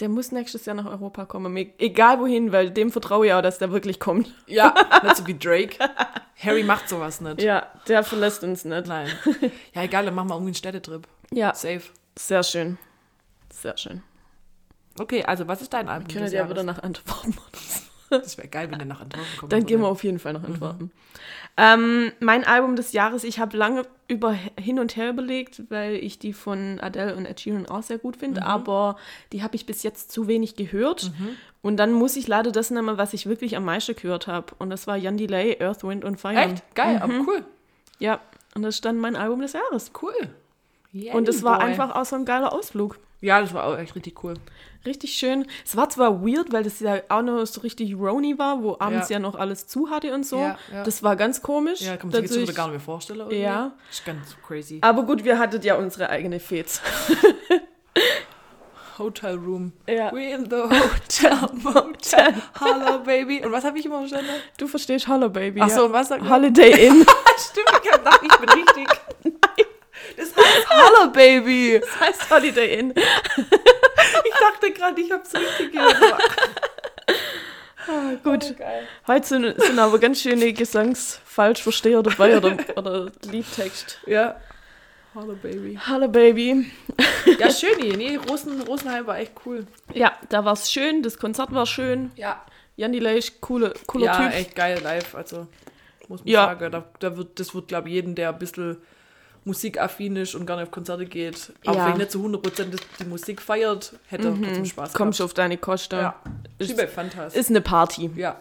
Der muss nächstes Jahr nach Europa kommen. Mir, egal wohin, weil dem vertraue ich auch, dass der wirklich kommt. Ja, <laughs> nicht so wie Drake. Harry macht sowas nicht. Ja, der verlässt uns nicht. Nein. Ja, egal, dann machen wir irgendwie einen Städtetrip. Ja, Safe. sehr schön. Sehr schön. Okay, also was ist dein Album? Können des ja wieder nach Antworten. Das wäre geil, wenn der nach Antworten kommt. Dann gehen wir auf jeden Fall nach Antworten. Ähm, mein Album des Jahres, ich habe lange über hin und her überlegt, weil ich die von Adele und Ed Sheeran auch sehr gut finde, aber die habe ich bis jetzt zu wenig gehört. Und dann muss ich leider das nehmen, was ich wirklich am meisten gehört habe. Und das war Jan Delay, Earth, Wind und Fire. Echt? Geil, aber Mhm. cool. Ja, und das ist dann mein Album des Jahres. Cool. Yeah, Und es war einfach auch so ein geiler Ausflug. Ja, das war auch echt richtig cool. Richtig schön. Es war zwar weird, weil das ja auch noch so richtig Roni war, wo abends Ja. ja, noch alles zu hatte und so. Ja, ja. Das war ganz komisch. Ja, kann man sich jetzt gar nicht mehr vorstellen. Irgendwie. Ja. Ist ganz crazy. Aber gut, wir hattet ja unsere eigene Fets. <laughs> Hotel Room. Ja. We in the <laughs> Hotel Motel. Hello, baby. Und was habe ich immer verstanden? Du verstehst Hallo Baby. Ach so, ja. und was sagt? Holiday Inn. <laughs> Stimmt, ich hab ich bin richtig. Das heißt <laughs> Hello, baby. Das heißt Holiday Inn. <laughs> Ich dachte gerade, ich hab's richtig gehört. <laughs> Ah, gut. Heute sind, sind aber ganz schöne Gesangsfalschversteher dabei oder, oder Liedtext. Ja. Hello, baby. Hallo Baby. Ja, schön hier. Nee, Rosen, Rosenheim war echt cool. Ja, da war es schön, das Konzert war schön. Ja. Jan Delay, coole, cooler ja, Typ. echt geil live. Also, muss man Ja. sagen, da, da wird, das wird, glaube ich, jeden, der ein bisschen musikaffin ist und gerne auf Konzerte geht, auch Ja. wenn nicht zu 100% das- die Musik feiert, hätte er trotzdem Spaß Kommst gehabt. auf deine Kosten. Ja. Ist, Fantas. ist eine Party. ja.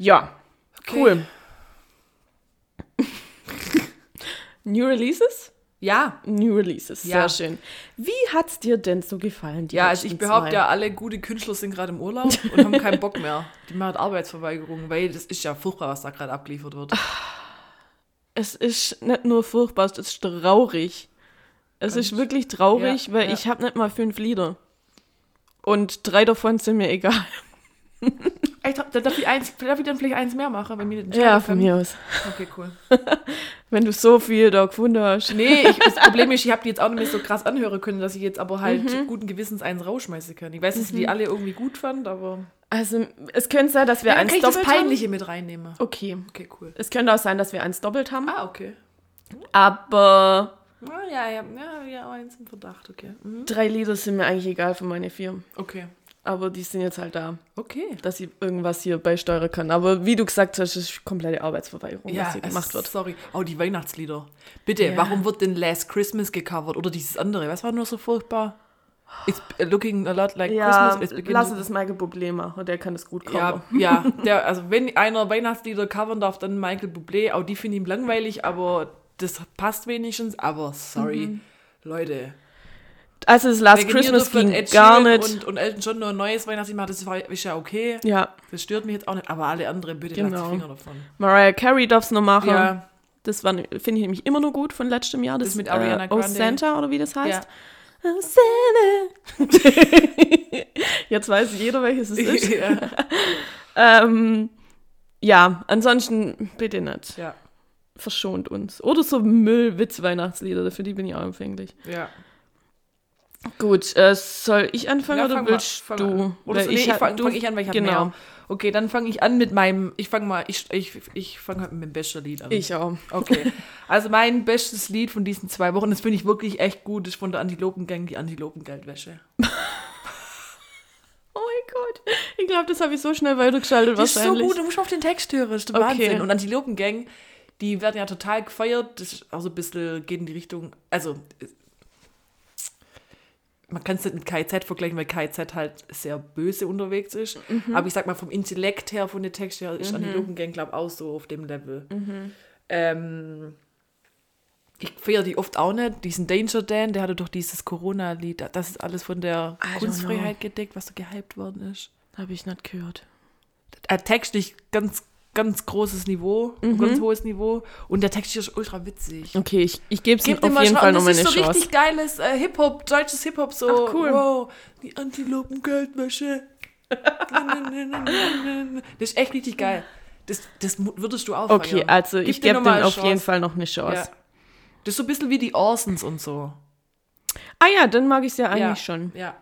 Ja, Okay. cool. <laughs> New Releases? Ja. New Releases, Ja. sehr schön. Wie hat's dir denn so gefallen? Ja, also ich behaupte zwei? ja, alle gute Künstler sind gerade im Urlaub und haben keinen Bock mehr. Die machen Arbeitsverweigerung, weil das ist ja furchtbar, was da gerade abgeliefert wird. <laughs> Es ist nicht nur furchtbar, es ist traurig. Es ist wirklich traurig, Ja, weil ja. ich habe nicht mal fünf Lieder. Und drei davon sind mir egal. Ich, darf, darf, ich eins, darf ich dann vielleicht eins mehr machen, wenn mir den Ja, von mir aus. Okay, cool. <laughs> Wenn du so viel da gefunden hast. Nee, ich, das Problem ist, ich habe die jetzt auch nicht mehr so krass anhören können, dass ich jetzt aber halt Mhm. guten Gewissens eins rausschmeißen kann. Ich weiß, dass ich die alle irgendwie gut fand, aber. Also, es könnte sein, dass wir Ja, dann eins kann ich das doppelt haben. Peinliche mit reinnehmen. Okay. Okay, cool. Es könnte auch sein, dass wir eins doppelt haben. Ah, okay. Aber Ah, ja, ja, ja, ja, eins im Verdacht, okay. Mhm. drei Lieder sind mir eigentlich egal für meine vier. Okay. Aber die sind jetzt halt da, Okay. dass ich irgendwas hier beisteuern kann. Aber wie du gesagt hast, ist komplette Arbeitsverweigerung, Ja, was hier gemacht wird. Sorry. Oh, die Weihnachtslieder. Bitte, Ja. warum wird denn Last Christmas gecovert? Oder dieses andere? Was war nur so furchtbar? It's looking a lot like Ja, Christmas. It's beginning lass to- das Michael Bublé machen, der kann das gut Ja, covern. ja, <laughs> der, also wenn einer Weihnachtslieder covern darf, dann Michael Bublé. Auch die finde ich langweilig, aber das passt wenigstens. Aber sorry, Mhm. Leute. Also das Last Christmas ging Ed gar Sheeran nicht. Und, und Elton John nur ein neues Weihnachtslied machen, das ist ja okay. ja, Das stört mich jetzt auch nicht. Aber alle anderen, bitte lasst Genau. die Finger davon. Mariah Carey darf es noch machen. Ja, Das finde ich nämlich immer noch gut von letztem Jahr. Das, Das mit Ariana äh, Oh Grande. Santa oder wie das heißt. ja. Oh Santa. <laughs> Jetzt weiß jeder, welches es ist. <laughs> ja. <laughs> ähm, ja, ansonsten bitte nicht. ja, Verschont uns. Oder so Müll-Witz-Weihnachtslieder, für die bin ich auch empfänglich. ja. Gut, äh, soll ich anfangen Ja, oder mal- willst fang du? an. Oder so, nee, ich fange fang ich an, weil ich habe Genau, mehr. Okay, dann fange ich an mit meinem, ich fange mal, ich, ich, ich fange halt mit dem besten Lied an. ich auch. Okay. Also mein bestes Lied von diesen zwei Wochen, das finde ich wirklich echt gut, ist von der Antilopengang, die Antilopengeldwäsche. <laughs> Oh mein Gott. Ich glaube, das habe ich so schnell weitergeschaltet Das ist so wahrscheinlich. gut, du musst auf den Text hören, das ist Okay. Wahnsinn. Und Antilopengang, die werden ja total gefeiert, das ist auch so ein bisschen, geht in die Richtung, also man kann es nicht mit KIZ vergleichen, weil KIZ halt sehr böse unterwegs ist. Mhm. Aber ich sag mal, vom Intellekt her, von den Texten her, ist Antilopengang, glaube ich, auch so auf dem Level. Mhm. Ähm, ich feiere die oft auch nicht. Diesen Danger Dan, der hatte doch dieses Corona-Lied. Das ist alles von der Kunstfreiheit gedeckt, was so gehypt worden ist. Habe ich nicht gehört. Äh, textlich ganz, ganz großes Niveau, Mhm. ganz hohes Niveau. Und der Text ist ultra witzig. Okay, ich, ich gebe es auf ihm mal jeden Chance. Fall nochmal das eine ist so Chance. richtig geiles äh, Hip-Hop, deutsches Hip-Hop, so. Ach, cool. Wow, die Antilopen-Geldwäsche. <laughs> das ist echt richtig geil. Das, das würdest du auch Okay, also Gib ich gebe dem auf jeden Chance. Fall noch eine Chance. Ja. Das ist so ein bisschen wie die Orsons und so. Ah ja, dann mag ich es ja eigentlich ja. schon. Ja.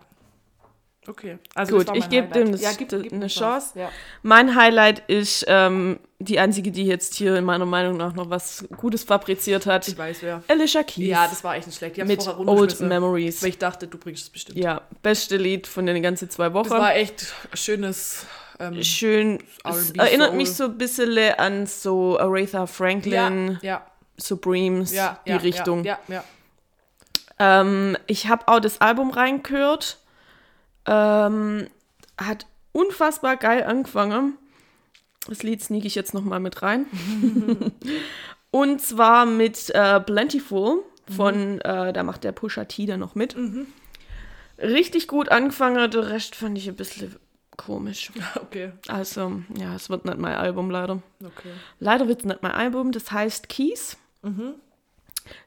Okay. Also Gut, ich gebe dem das- ja, gib, gib eine eine Chance. Ja. Mein Highlight ist ähm, die einzige, die jetzt hier in meiner Meinung nach noch was Gutes fabriziert hat. Ich weiß wer. Alicia Keys. Ja, das war echt nicht schlecht. Hab's mit Old Memories. Weil ich dachte, du bringst es bestimmt. Ja, beste Lied von den ganzen zwei Wochen. Das war echt schönes. Ähm, Schön. Es erinnert mich so ein bisschen an so Aretha Franklin, ja, Supremes, ja, die ja, Richtung. Ja, ja, ja. Ähm, ich habe auch das Album reingehört. Ähm, hat unfassbar geil angefangen. Das Lied sneak ich jetzt noch mal mit rein. <laughs> Und zwar mit äh, Plentiful von, äh, da macht der Pusha T dann noch mit. Richtig gut angefangen, der Rest fand ich ein bisschen komisch. <laughs> Okay, Also, ja, es wird nicht mein Album leider. okay. Leider wird es nicht mein Album, das heißt Keys.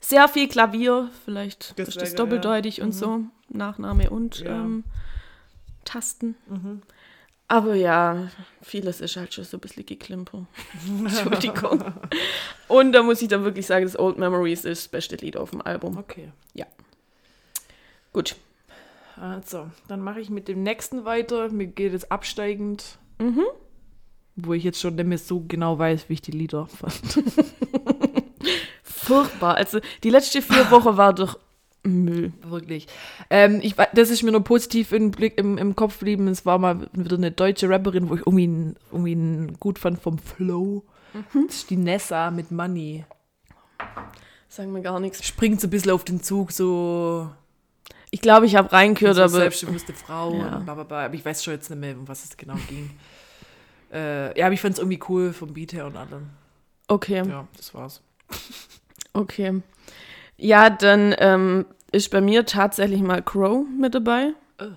Sehr viel Klavier, vielleicht ist Deswegen, das doppeldeutig und so. Nachname und Ja. ähm, Tasten. Aber ja, vieles ist halt schon so ein bisschen geklimper. <laughs> Entschuldigung. und da muss ich dann wirklich sagen, das Old Memories ist das beste Lied auf dem Album. Okay. Gut. Also, dann mache ich mit dem nächsten weiter. Mir geht es absteigend. Mhm. Wo ich jetzt schon nicht mehr so genau weiß, wie ich die Lieder fand. <laughs> Furchtbar. Also die letzte vier Wochen war doch Müll. Wirklich. Ähm, ich, das ist mir nur positiv im, Blick, im, im Kopf geblieben. Es war mal wieder eine deutsche Rapperin, wo ich irgendwie, irgendwie gut fand vom Flow. Das ist die Nessa mit Money. Sagen wir gar nichts. Springt so ein bisschen auf den Zug, so, Ich glaube, ich habe reingehört, so aber selbstbewusste Frau Ja. und bla, bla, bla. Aber ich weiß schon jetzt nicht mehr, um was es genau ging. <laughs> äh, ja, aber ich fand es irgendwie cool vom Beat her und allem. okay. Ja, das war's. Okay. Ja, dann ähm, ist bei mir tatsächlich mal Crow mit dabei.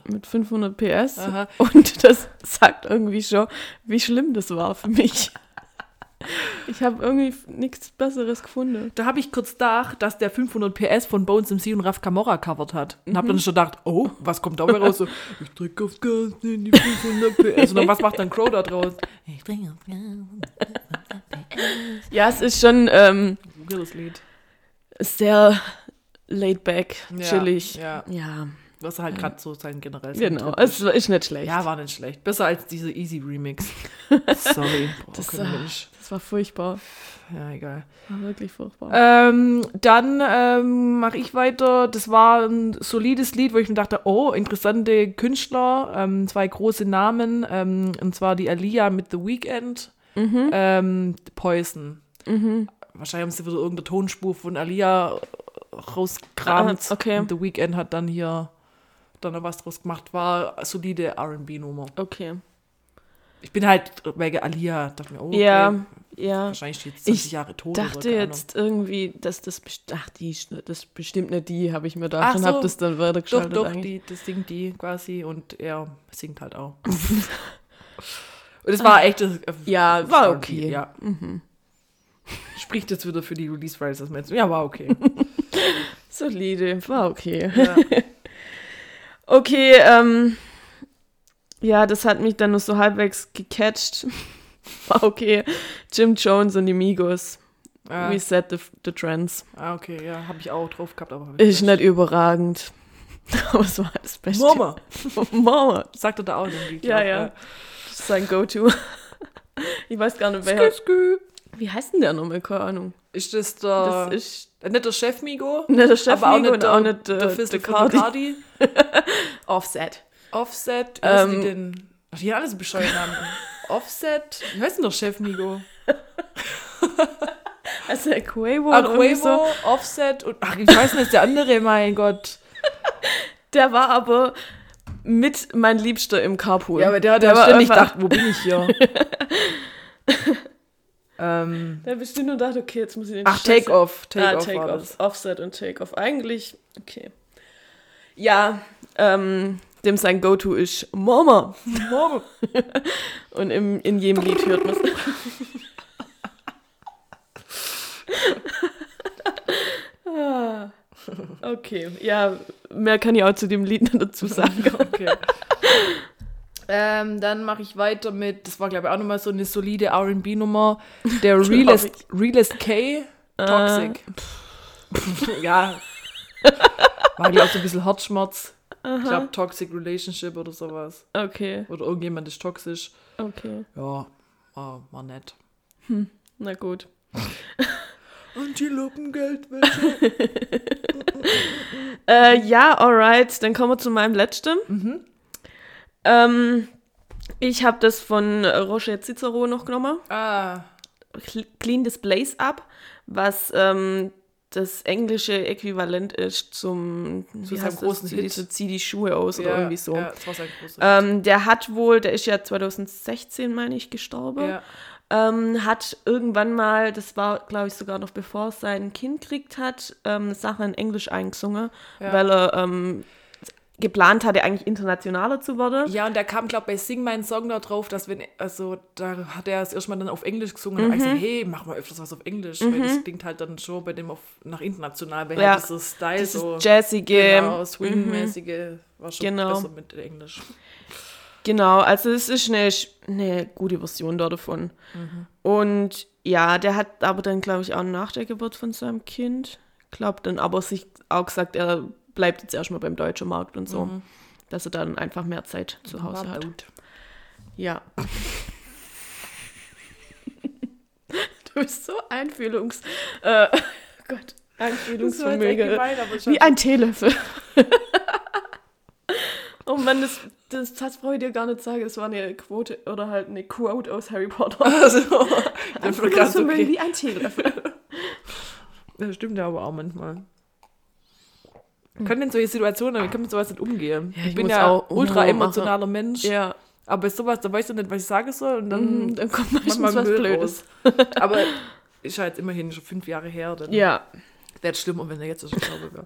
Mit 500 PS. Aha. Und das sagt irgendwie schon, wie schlimm das war für mich. Ich habe irgendwie nichts Besseres gefunden. Da habe ich kurz gedacht, dass der 500 PS von Bones MC und Raf Camorra covert hat. Und habe dann schon gedacht, oh, was kommt dabei raus? So, ich drücke aufs Gas in die 500 PS. Und dann, was macht dann Crow da draus? Ich drücke aufs Gas. Ja, es ist schon ähm, Gutes Lied. Sehr laid back, chillig. ja. ja Was halt gerade so sein generell genau. Es ist nicht schlecht. Ja, war nicht schlecht. Besser als diese Easy Remix. <laughs> Sorry. Boah, Das, Mensch. Das war furchtbar. Ja, egal. War wirklich furchtbar. Ähm, dann ähm, mache ich weiter. Das war ein solides Lied, wo ich mir dachte, oh, interessante Künstler, ähm, zwei große Namen, ähm, und zwar die Alia mit The Weeknd, Mhm. ähm, Poison. Wahrscheinlich haben sie wieder irgendeine Tonspur von Alia rausgekramt. Ah, okay. Und The Weeknd hat dann hier dann noch was draus gemacht. War solide R&B-Nummer. Okay. Ich bin halt wegen Alia, dachte mir, oh, okay, Ja, ja. wahrscheinlich steht sie 20 Ich Jahre tot. dachte oder keine Ahnung. jetzt irgendwie, dass das, ach, die, das bestimmt nicht die, habe ich mir gedacht Ach und so. habe das dann Doch, weitergeschaltet doch, eigentlich. die, das singt die quasi und er singt halt auch. <laughs> und es war echt. Ja, war okay. Ja. Spricht jetzt wieder für die Release Rights, das meinst du? Ja, war okay. <laughs> Solide, war okay. ja. <laughs> Okay, ähm, ja, das hat mich dann nur so halbwegs gecatcht. <laughs> War okay. Jim Jones und die Migos. Ah, We set the, the trends. ah, okay, ja, habe ich auch drauf gehabt, aber. Ist ich nicht überragend. Aber es war das Beste. Mama! Mama. Sagt er da auch Lied. Ja, ja. Das ist sein Go-To. Ich weiß gar nicht, wer. Skü, skü. Wie heißt denn der nochmal? Keine Ahnung. Ist das der. Das ist äh, nicht der Chef Migo? nicht der Chef aber auch Migo nicht der, auch nicht der der, Fistel Cardi. <laughs> Offset. Offset. Wie heißen Ähm, die denn? Ach, die alles bescheuert haben. <laughs> Offset. Wie heißt denn der Chef Migo? <laughs> Also Quavo, Ah, Quavo, so. Offset und ach, ich weiß nicht, der andere, mein Gott. Der war aber mit mein Liebster im Carpool. Ja, aber der, Der der, war ständig gedacht, wo bin ich hier? Ähm, Der bestimmt nur dachte, okay, jetzt muss ich den ach, Scheiß- Take Off. Take ah, Off Take war Off. das. Offset und Take Off. Eigentlich, okay. Ja, ähm, dem sein Go-To ist Mama. Mama. <laughs> Und im, in jedem Lied hört man es. <laughs> Ah, okay, ja, mehr kann ich auch zu dem Lied nicht dazu sagen. Okay. Ähm, dann mache ich weiter mit, das war glaube ich auch nochmal so eine solide R&B-Nummer, der <laughs> Glaub Realest, Realest K, Toxic. ja. <laughs> War glaube ich so ein bisschen Herzschmerz. Ich glaube Toxic Relationship oder sowas. Okay, Oder irgendjemand ist toxisch. okay, Ja, war, war nett. na gut. <laughs> Antilopengeldwäsche. Äh, ja, alright, dann kommen wir zu meinem letzten. Mhm. Ähm, ich habe das von Roger Cicero noch genommen. ah, Cl- Clean Displays Up, was ähm, das englische Äquivalent ist zum Zu seinem großen das? Hit. So, Zieh die Schuhe aus oder ja, irgendwie so. Ja, das war sein großer Ähm, der hat wohl, der ist ja 2016, meine ich, gestorben. Ja. ähm, hat irgendwann mal, das war, glaube ich, sogar noch bevor er sein Kind kriegt hat, ähm, Sachen in Englisch eingesungen, Ja. weil er ähm, geplant hatte, eigentlich internationaler zu werden. Ja, und der kam, glaube ich, bei Sing meinen Song da drauf, dass wenn, also da hat er es erstmal dann auf Englisch gesungen und mhm. gesagt, hey, mach mal öfters was auf Englisch, weil das klingt halt dann schon bei dem auf, nach international, weil Ja. halt dieser Style Dieses so jazzige. genau, Swing-mäßige war schon Genau. besser mit Englisch. Genau, also es ist eine, eine gute Version da davon. Und ja, der hat aber dann, glaube ich, auch nach der Geburt von seinem Kind, glaubt dann aber sich auch gesagt, er bleibt jetzt erstmal beim deutschen Markt und so, dass er dann einfach mehr Zeit zu Hause hat. gut. Ja. <laughs> du bist so einfühlungs... Äh, Gott, Einfühlungsvermögen. Wie ein Teelöffel. <laughs> oh Mann, das, das, das brauche ich dir gar nicht sagen. Das war eine Quote oder halt eine Quote aus Harry Potter. <laughs> Also, Einfühlungsvermögen okay. wie ein Teelöffel. Das stimmt ja aber auch manchmal. Können in solche Situationen, wie kann mit sowas nicht umgehen? Ja, ich ich bin ja auch ultra emotionaler Mensch, ja, aber bei sowas, da weißt du nicht, was ich sagen soll und dann Mhm, dann kommt manchmal was Müll Blödes. raus. Aber <laughs> ist jetzt immerhin schon fünf Jahre her, dann Ja, wäre es schlimmer, wenn er jetzt schon traurig wäre.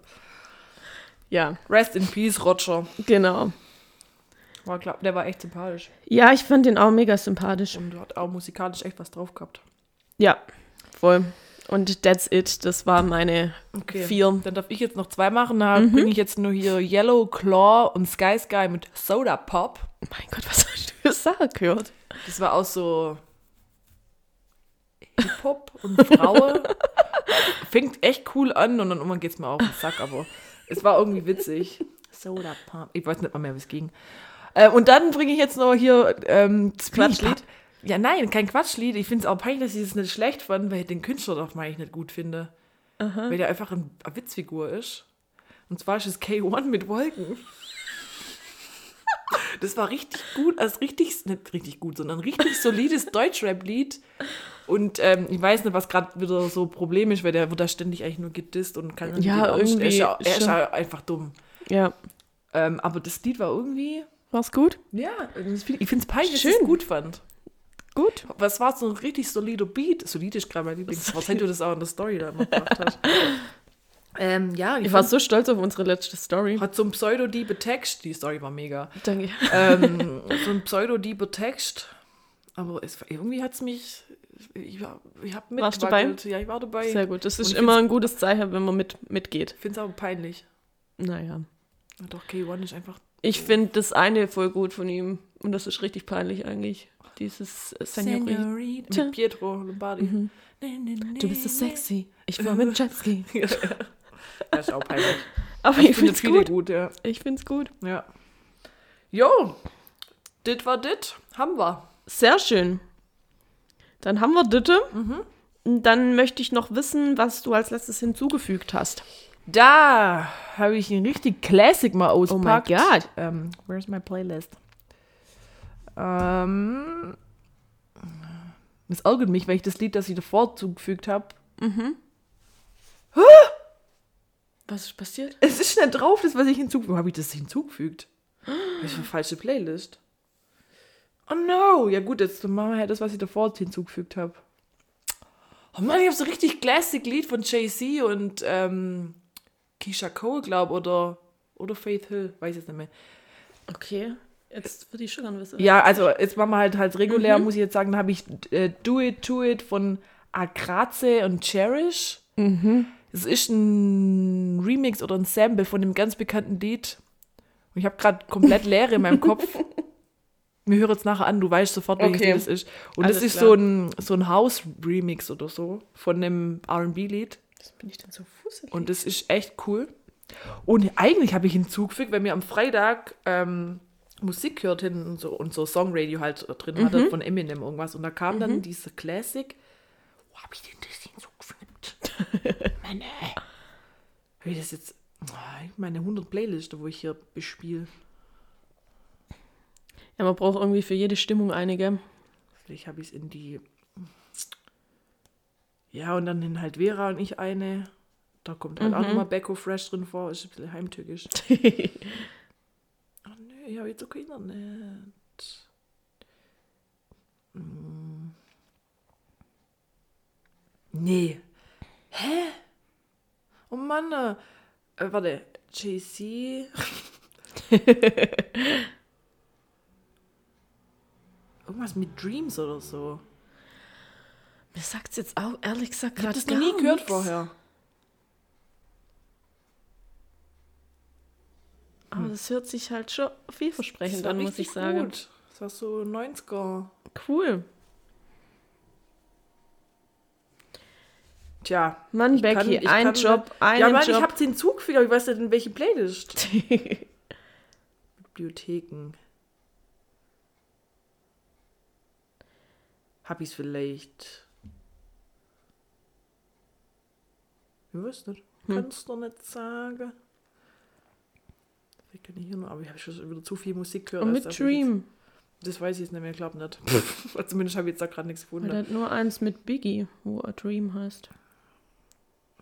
ja, Rest in Peace, Roger. genau. War klar, der war echt sympathisch Ja, ich fand den auch mega sympathisch. und hat auch musikalisch echt was drauf gehabt. Ja, voll. Und that's it. Das war meine Okay. vier. Dann darf ich jetzt noch zwei machen. Da bringe ich jetzt nur hier Yellow Claw und Sky Sky mit Soda Pop. Mein Gott, was hast du für Sachen gehört? Das war auch so Hip-Hop und Frauen. <laughs> Fängt echt cool an und dann irgendwann geht es mir auch auf den Sack, aber es war irgendwie witzig. Soda Pop. Ich weiß nicht mal mehr, wie es ging. Äh, und dann bringe ich jetzt noch hier ähm, das Quatschlied? Ja, nein, kein Quatschlied. Ich finde es auch peinlich, dass ich es nicht schlecht fand, weil ich den Künstler doch mal ich nicht gut finde. Weil der einfach ein, eine Witzfigur ist. Und zwar ist es K1 mit Wolken. <laughs> Das war richtig gut, also richtig, nicht richtig gut, sondern ein richtig solides <laughs> Deutschrap-Lied. Und ähm, ich weiß nicht, was gerade wieder so Problem ist, weil der wird da ständig eigentlich nur gedisst und kann Ja, nicht- Er ist, ja, irgendwie er ist ja einfach dumm. Ja, Ähm, aber das Lied war irgendwie, war's gut? ja, ich finde es peinlich, dass ich Schön. es gut fand. Gut. Was war so ein richtig solider Beat? Solid ist gerade mein Lieblingswort, seit du das auch in der Story da immer gebracht hast. <laughs> ähm, ja, Ich war so stolz auf unsere letzte Story. hat so ein pseudo-diebe Text, die Story war mega, Danke. ähm, <laughs> so ein pseudo-diebe Text, aber es, war- irgendwie hat es mich, ich, war- ich habe Warst du dabei? Ja, ich war dabei. Sehr gut. Das ist ich immer ein gutes Zeichen, wenn man mit, mitgeht. Ich finde es aber peinlich. Naja. Ja, Doch, K1 ist einfach, Ich finde das eine voll gut von ihm. Und das ist richtig peinlich eigentlich. Dieses äh, Senorita. Senorita. Mit Pietro Lombardi. Mhm. Du bist so sexy. Ich war mit Jetski. <laughs> ja. Das ist auch peinlich. Aber Ich ich finde viele gut. gut, ja. Ich find's gut. Ja. Jo, dit war dit. Haben wir. Sehr schön. Dann haben wir Ditte. Und Dann möchte ich noch wissen, was du als letztes hinzugefügt hast. Da habe ich ein richtig Classic mal Oh mein. Gott. Ähm, where's my playlist? Ähm, das ärgert mich, weil ich das Lied, das ich davor zugefügt habe, Was ist passiert? es ist nicht drauf, das, was ich hinzugefügt habe. Habe ich das hinzugefügt? Das ist eine falsche Playlist. Oh no. Ja gut, jetzt machen wir halt das, was ich davor hinzugefügt habe. Oh Mann, ich habe so richtig Classic-Lied von Jay-Z und ähm, Keisha Cole, glaube oder oder Faith Hill, weiß ich jetzt nicht mehr. Okay. Jetzt würde ich schon gerne wissen. Ja, also jetzt machen wir halt halt regulär, muss ich jetzt sagen, da habe ich äh, Do It, To It von Akraze und Cherish. Es ist ein Remix oder ein Sample von dem ganz bekannten Lied. Und ich habe gerade komplett Leere in meinem Kopf. <laughs> Mir hört jetzt nachher an, du weißt sofort, welches Okay. Lied es ist. Und Alles das ist klar. so ein, so ein House-Remix oder so von dem RB-Lied. Was bin ich denn so fusselig? Und das ist echt cool. Und eigentlich habe ich hinzugefügt, weil wir am Freitag ähm, Musik gehört hin und so, und so Songradio halt drin hatte von Eminem irgendwas. Und da kam dann diese Classic. Wo habe ich denn das hinzugefügt? <laughs> Meine. Habe ich das jetzt. Meine 100 Playliste, wo ich hier bespiele. Ja, man braucht irgendwie für jede Stimmung einige. Vielleicht habe ich es in die. Ja, und dann in halt Vera und ich eine. Da kommt halt auch nochmal Becco Fresh drin vor. Ist ein bisschen heimtückisch. <laughs> Ich habe jetzt auch keinen Internet. Hm. Nee. Hä? Oh Mann. Äh, warte. JC. Irgendwas mit Dreams oder so. Mir sagt's jetzt auch ehrlich gesagt Ich habe gerade das noch nie gehört nix. vorher. Aber das hört sich halt schon vielversprechend an, muss ich sagen. Gut. Das war so 90er. Cool. Tja. Mann, ich kann- Becky, ich ein Job, Ja, Mann, ich Job. hab den Zug wieder. Ich weiß nicht, in welche Playlist. <laughs> Bibliotheken. Hab ich's vielleicht. Ich weiß nicht. Hm. Kannst du nicht sagen. Ich kann hier noch, aber ich habe schon wieder zu viel Musik gehört. Und mit Dream. Jetzt, das weiß ich jetzt nicht mehr, ich glaube nicht. <laughs> Zumindest habe ich jetzt da gerade nichts gefunden. der hat nur eins mit Biggie, wo A Dream heißt.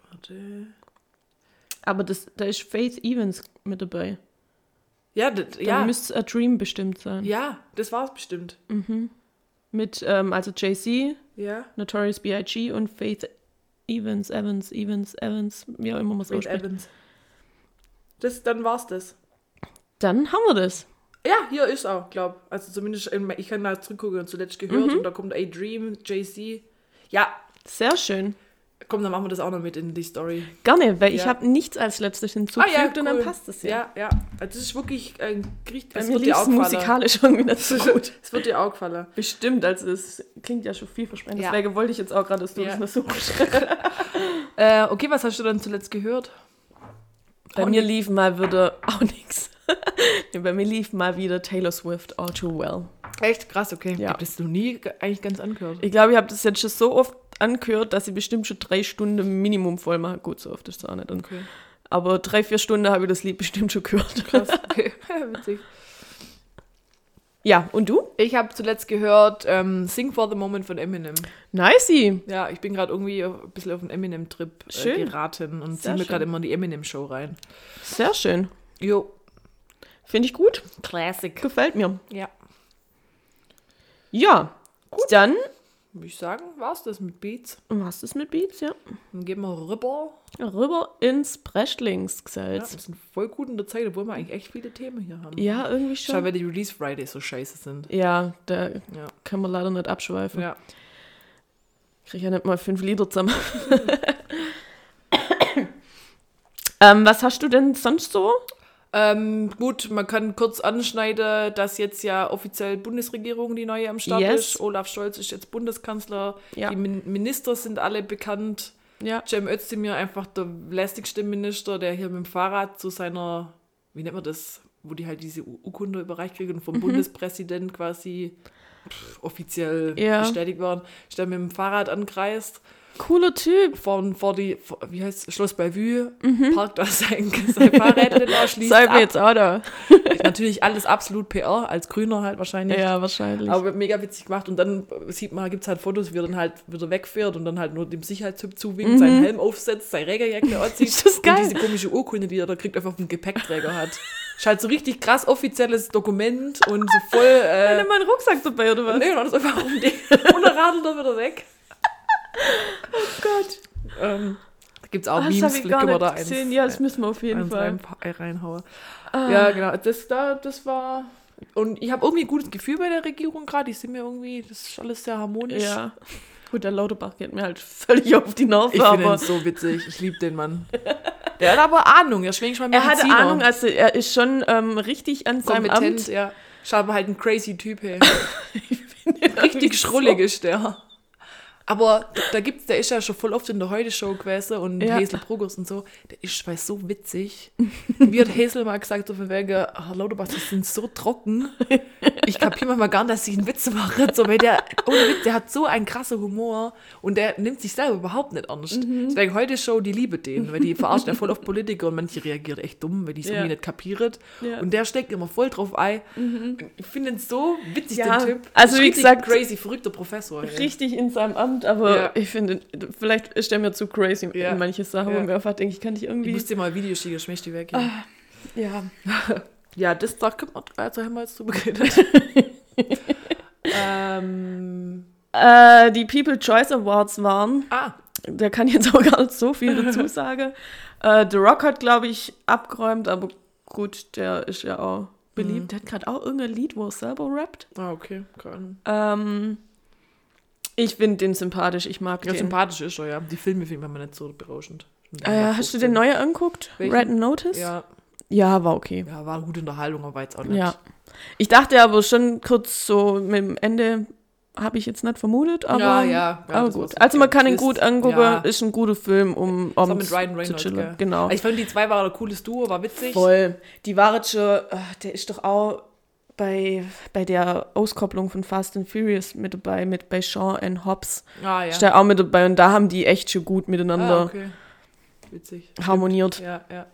Warte. Aber das, da ist Faith Evans mit dabei. Ja, das, Dann ja, müsste A Dream bestimmt sein. ja, das war's bestimmt. Mit, ähm, also Jay-Z, Ja. Notorious B.I.G. und Faith Evans, Evans, Evans, Evans, wie auch immer man es ausspricht. Evans. Das, dann war's das. Dann haben wir das. Ja, hier ist auch, glaub. Also zumindest, in- ich kann da zurückgucken und zuletzt gehört Mhm. und da kommt A Dream, Jay-Z. Ja, Sehr schön. komm, dann machen wir das auch noch mit in die Story. Gerne, weil ich Ja. habe nichts als letztes hinzugefügt und dann cool. passt es ja. Ja, ja. Also das ist wirklich ein richtig, Bei es mir wird dir es auch musikalisch irgendwie nicht so gut. Es wird dir auch gefallen. Bestimmt, also es klingt ja schon vielversprechend. Ja. Deswegen wollte ich jetzt auch gerade, dass du Ja. das so <laughs> Äh, okay, was hast du dann zuletzt gehört? Bei Auch mir lief mal wieder auch nichts. <laughs> bei mir lief mal wieder Taylor Swift All Too Well. Echt krass, okay. Ja. Ich hab das noch nie ge- eigentlich ganz angehört. Ich glaube, ich habe das jetzt schon so oft angehört, dass ich bestimmt schon drei Stunden Minimum voll mache. Gut, so oft ist es auch nicht. Okay. Aber drei, vier Stunden habe ich das Lied bestimmt schon gehört. Krass, <laughs> okay. <laughs> Witzig. Ja, und du? Ich habe zuletzt gehört ähm, Sing for the Moment von Eminem. Nicey. Ja, ich bin gerade irgendwie ein bisschen auf den Eminem-Trip äh, geraten und ziehe mir gerade immer in die Eminem-Show rein. Sehr schön. Jo. Finde ich gut. Classic. Gefällt mir. Ja. Ja. Dann Würde ich sagen, war's das mit Beats. was ist mit Beats, ja. Dann gehen wir rüber. Rüber ins Ja, Breschlingsgesetz. wir sind voll gut in der Zeit, obwohl wir eigentlich echt viele Themen hier haben. Ja, irgendwie Schau, schon. weil die Release Fridays so scheiße sind. Ja, da Ja. können wir leider nicht abschweifen. Ja. Krieg ja nicht mal fünf Lieder zusammen. <laughs> ähm, was hast du denn sonst so? Ähm, gut, man kann kurz anschneiden, dass jetzt ja offiziell Bundesregierung die neue am Start Yes. ist. Olaf Scholz ist jetzt Bundeskanzler. Ja. Die Min Minister sind alle bekannt. Ja. Cem Özdemir einfach der lästigste Minister, der hier mit dem Fahrrad zu seiner, wie nennt man das, wo die halt diese Urkunde überreicht kriegen und vom Bundespräsident quasi pff, offiziell Ja. bestätigt worden, ist der mit dem Fahrrad ankreist, Cooler Typ. vor, vor die, vor, wie heißt Schloss Bellevue, parkt da sein, <laughs> sein Fahrrädchen da, schließt Sei ab. jetzt auch da. Ist natürlich alles absolut PR, als Grüner halt wahrscheinlich. Ja, wahrscheinlich. Aber mega witzig gemacht und dann sieht man, gibt es halt Fotos, wie er dann halt wieder wegfährt und dann halt nur dem Sicherheitstyp zuwinkt, seinen Helm aufsetzt, seine Regenjacke <laughs> anzieht Ist das geil? und diese komische Urkunde, die er da kriegt, einfach auf dem Gepäckträger hat. Ist halt so richtig krass offizielles Dokument und so voll. Äh, Nimm meinen Rucksack dabei, oder was? nee, und dann ist einfach um die <laughs> und dann radelt er wieder weg. Oh Gott. Ähm, da gibt es auch Ah, das Memes, ich vielleicht können wir da eins, gesehen. Ja, das müssen wir auf jeden eins Fall. rein, äh, reinhauen. Ja, genau. Das, da, das war. Und ich habe irgendwie ein gutes Gefühl bei der Regierung gerade. Die sind mir irgendwie, das ist alles sehr harmonisch. Ja. Gut, der Lauterbach geht mir halt völlig auf die Nerven, Ich finde ihn so witzig. Ich liebe den Mann. Der hat aber Ahnung. Er schwingt schon mal er hatte. Ahnung, also er ist schon ähm, richtig an seinem kompetent, Amt. ja. Ist aber halt ein crazy Typ. <laughs> Irgendwie Richtig schrullig ist der. Aber da gibt's, der ist ja schon voll oft in der Heute-Show gewesen und Ja. Hazel Brugers und so. Der ist weil so witzig. <laughs> Wie hat Hazel mal gesagt, so von wegen, Herr Lauterbach, die sind so trocken. Ich kapiere manchmal gar nicht, dass sie einen Witz machen. So, weil der, ohne Witz, der hat so einen krassen Humor und der nimmt sich selber überhaupt nicht ernst. Mhm. Deswegen Heute-Show, die liebe den, weil die verarschen ja voll auf Politiker und manche reagieren echt dumm, weil die es Ja. irgendwie nicht kapiert. Ja. Mhm. Und der steckt immer voll drauf ein. Ich finde ihn so witzig, den Typ. also wie gesagt, crazy, verrückter Professor. Richtig in seinem Amt, aber Ja. ich finde, vielleicht ist er mir zu crazy Ja. in manche Sachen, Ja. wo ich mir einfach denke, ich kann dich Ich irgendwie. muss dir mal ein Video schicken, schmeiß die weg. Ah. ja. <laughs> Ja, das da können wir, also haben wir jetzt drüber geredet. <laughs> ähm, Äh, die People Choice Awards waren ah, der kann jetzt auch gar nicht so viel dazu <laughs> sagen. Äh, The Rock hat, glaube ich, abgeräumt, aber gut, der ist ja auch beliebt. Der hat gerade auch irgendein Lied, wo er selber rappt. Ah, okay. Kann. Ähm, ich finde den sympathisch, ich mag Ja, den. sympathisch ist er, ja. Die Filme finden wir nicht so berauschend. Äh, hast du den neuen angeguckt? Welchen? Red Notice? Ja, Ja, war okay. ja, war eine gute Unterhaltung, aber jetzt auch nicht. Ja. Ich dachte aber schon kurz so mit dem Ende habe ich jetzt nicht vermutet, aber, ja, ja. ja aber gut. so Also man kann ihn gut angucken, Ja. ist ein guter Film, um abends mit Ryan zu chillen. Genau. Ich fand, die zwei waren ein cooles Duo, war witzig. Voll. Die waren schon, äh, der ist doch auch bei, bei der Auskopplung von Fast and Furious mit dabei, mit bei Shaw and Hobbs. Ah, ja. Ist der auch mit dabei und da haben die echt schon gut miteinander ah, okay. Witzig. harmoniert. Ja, ja.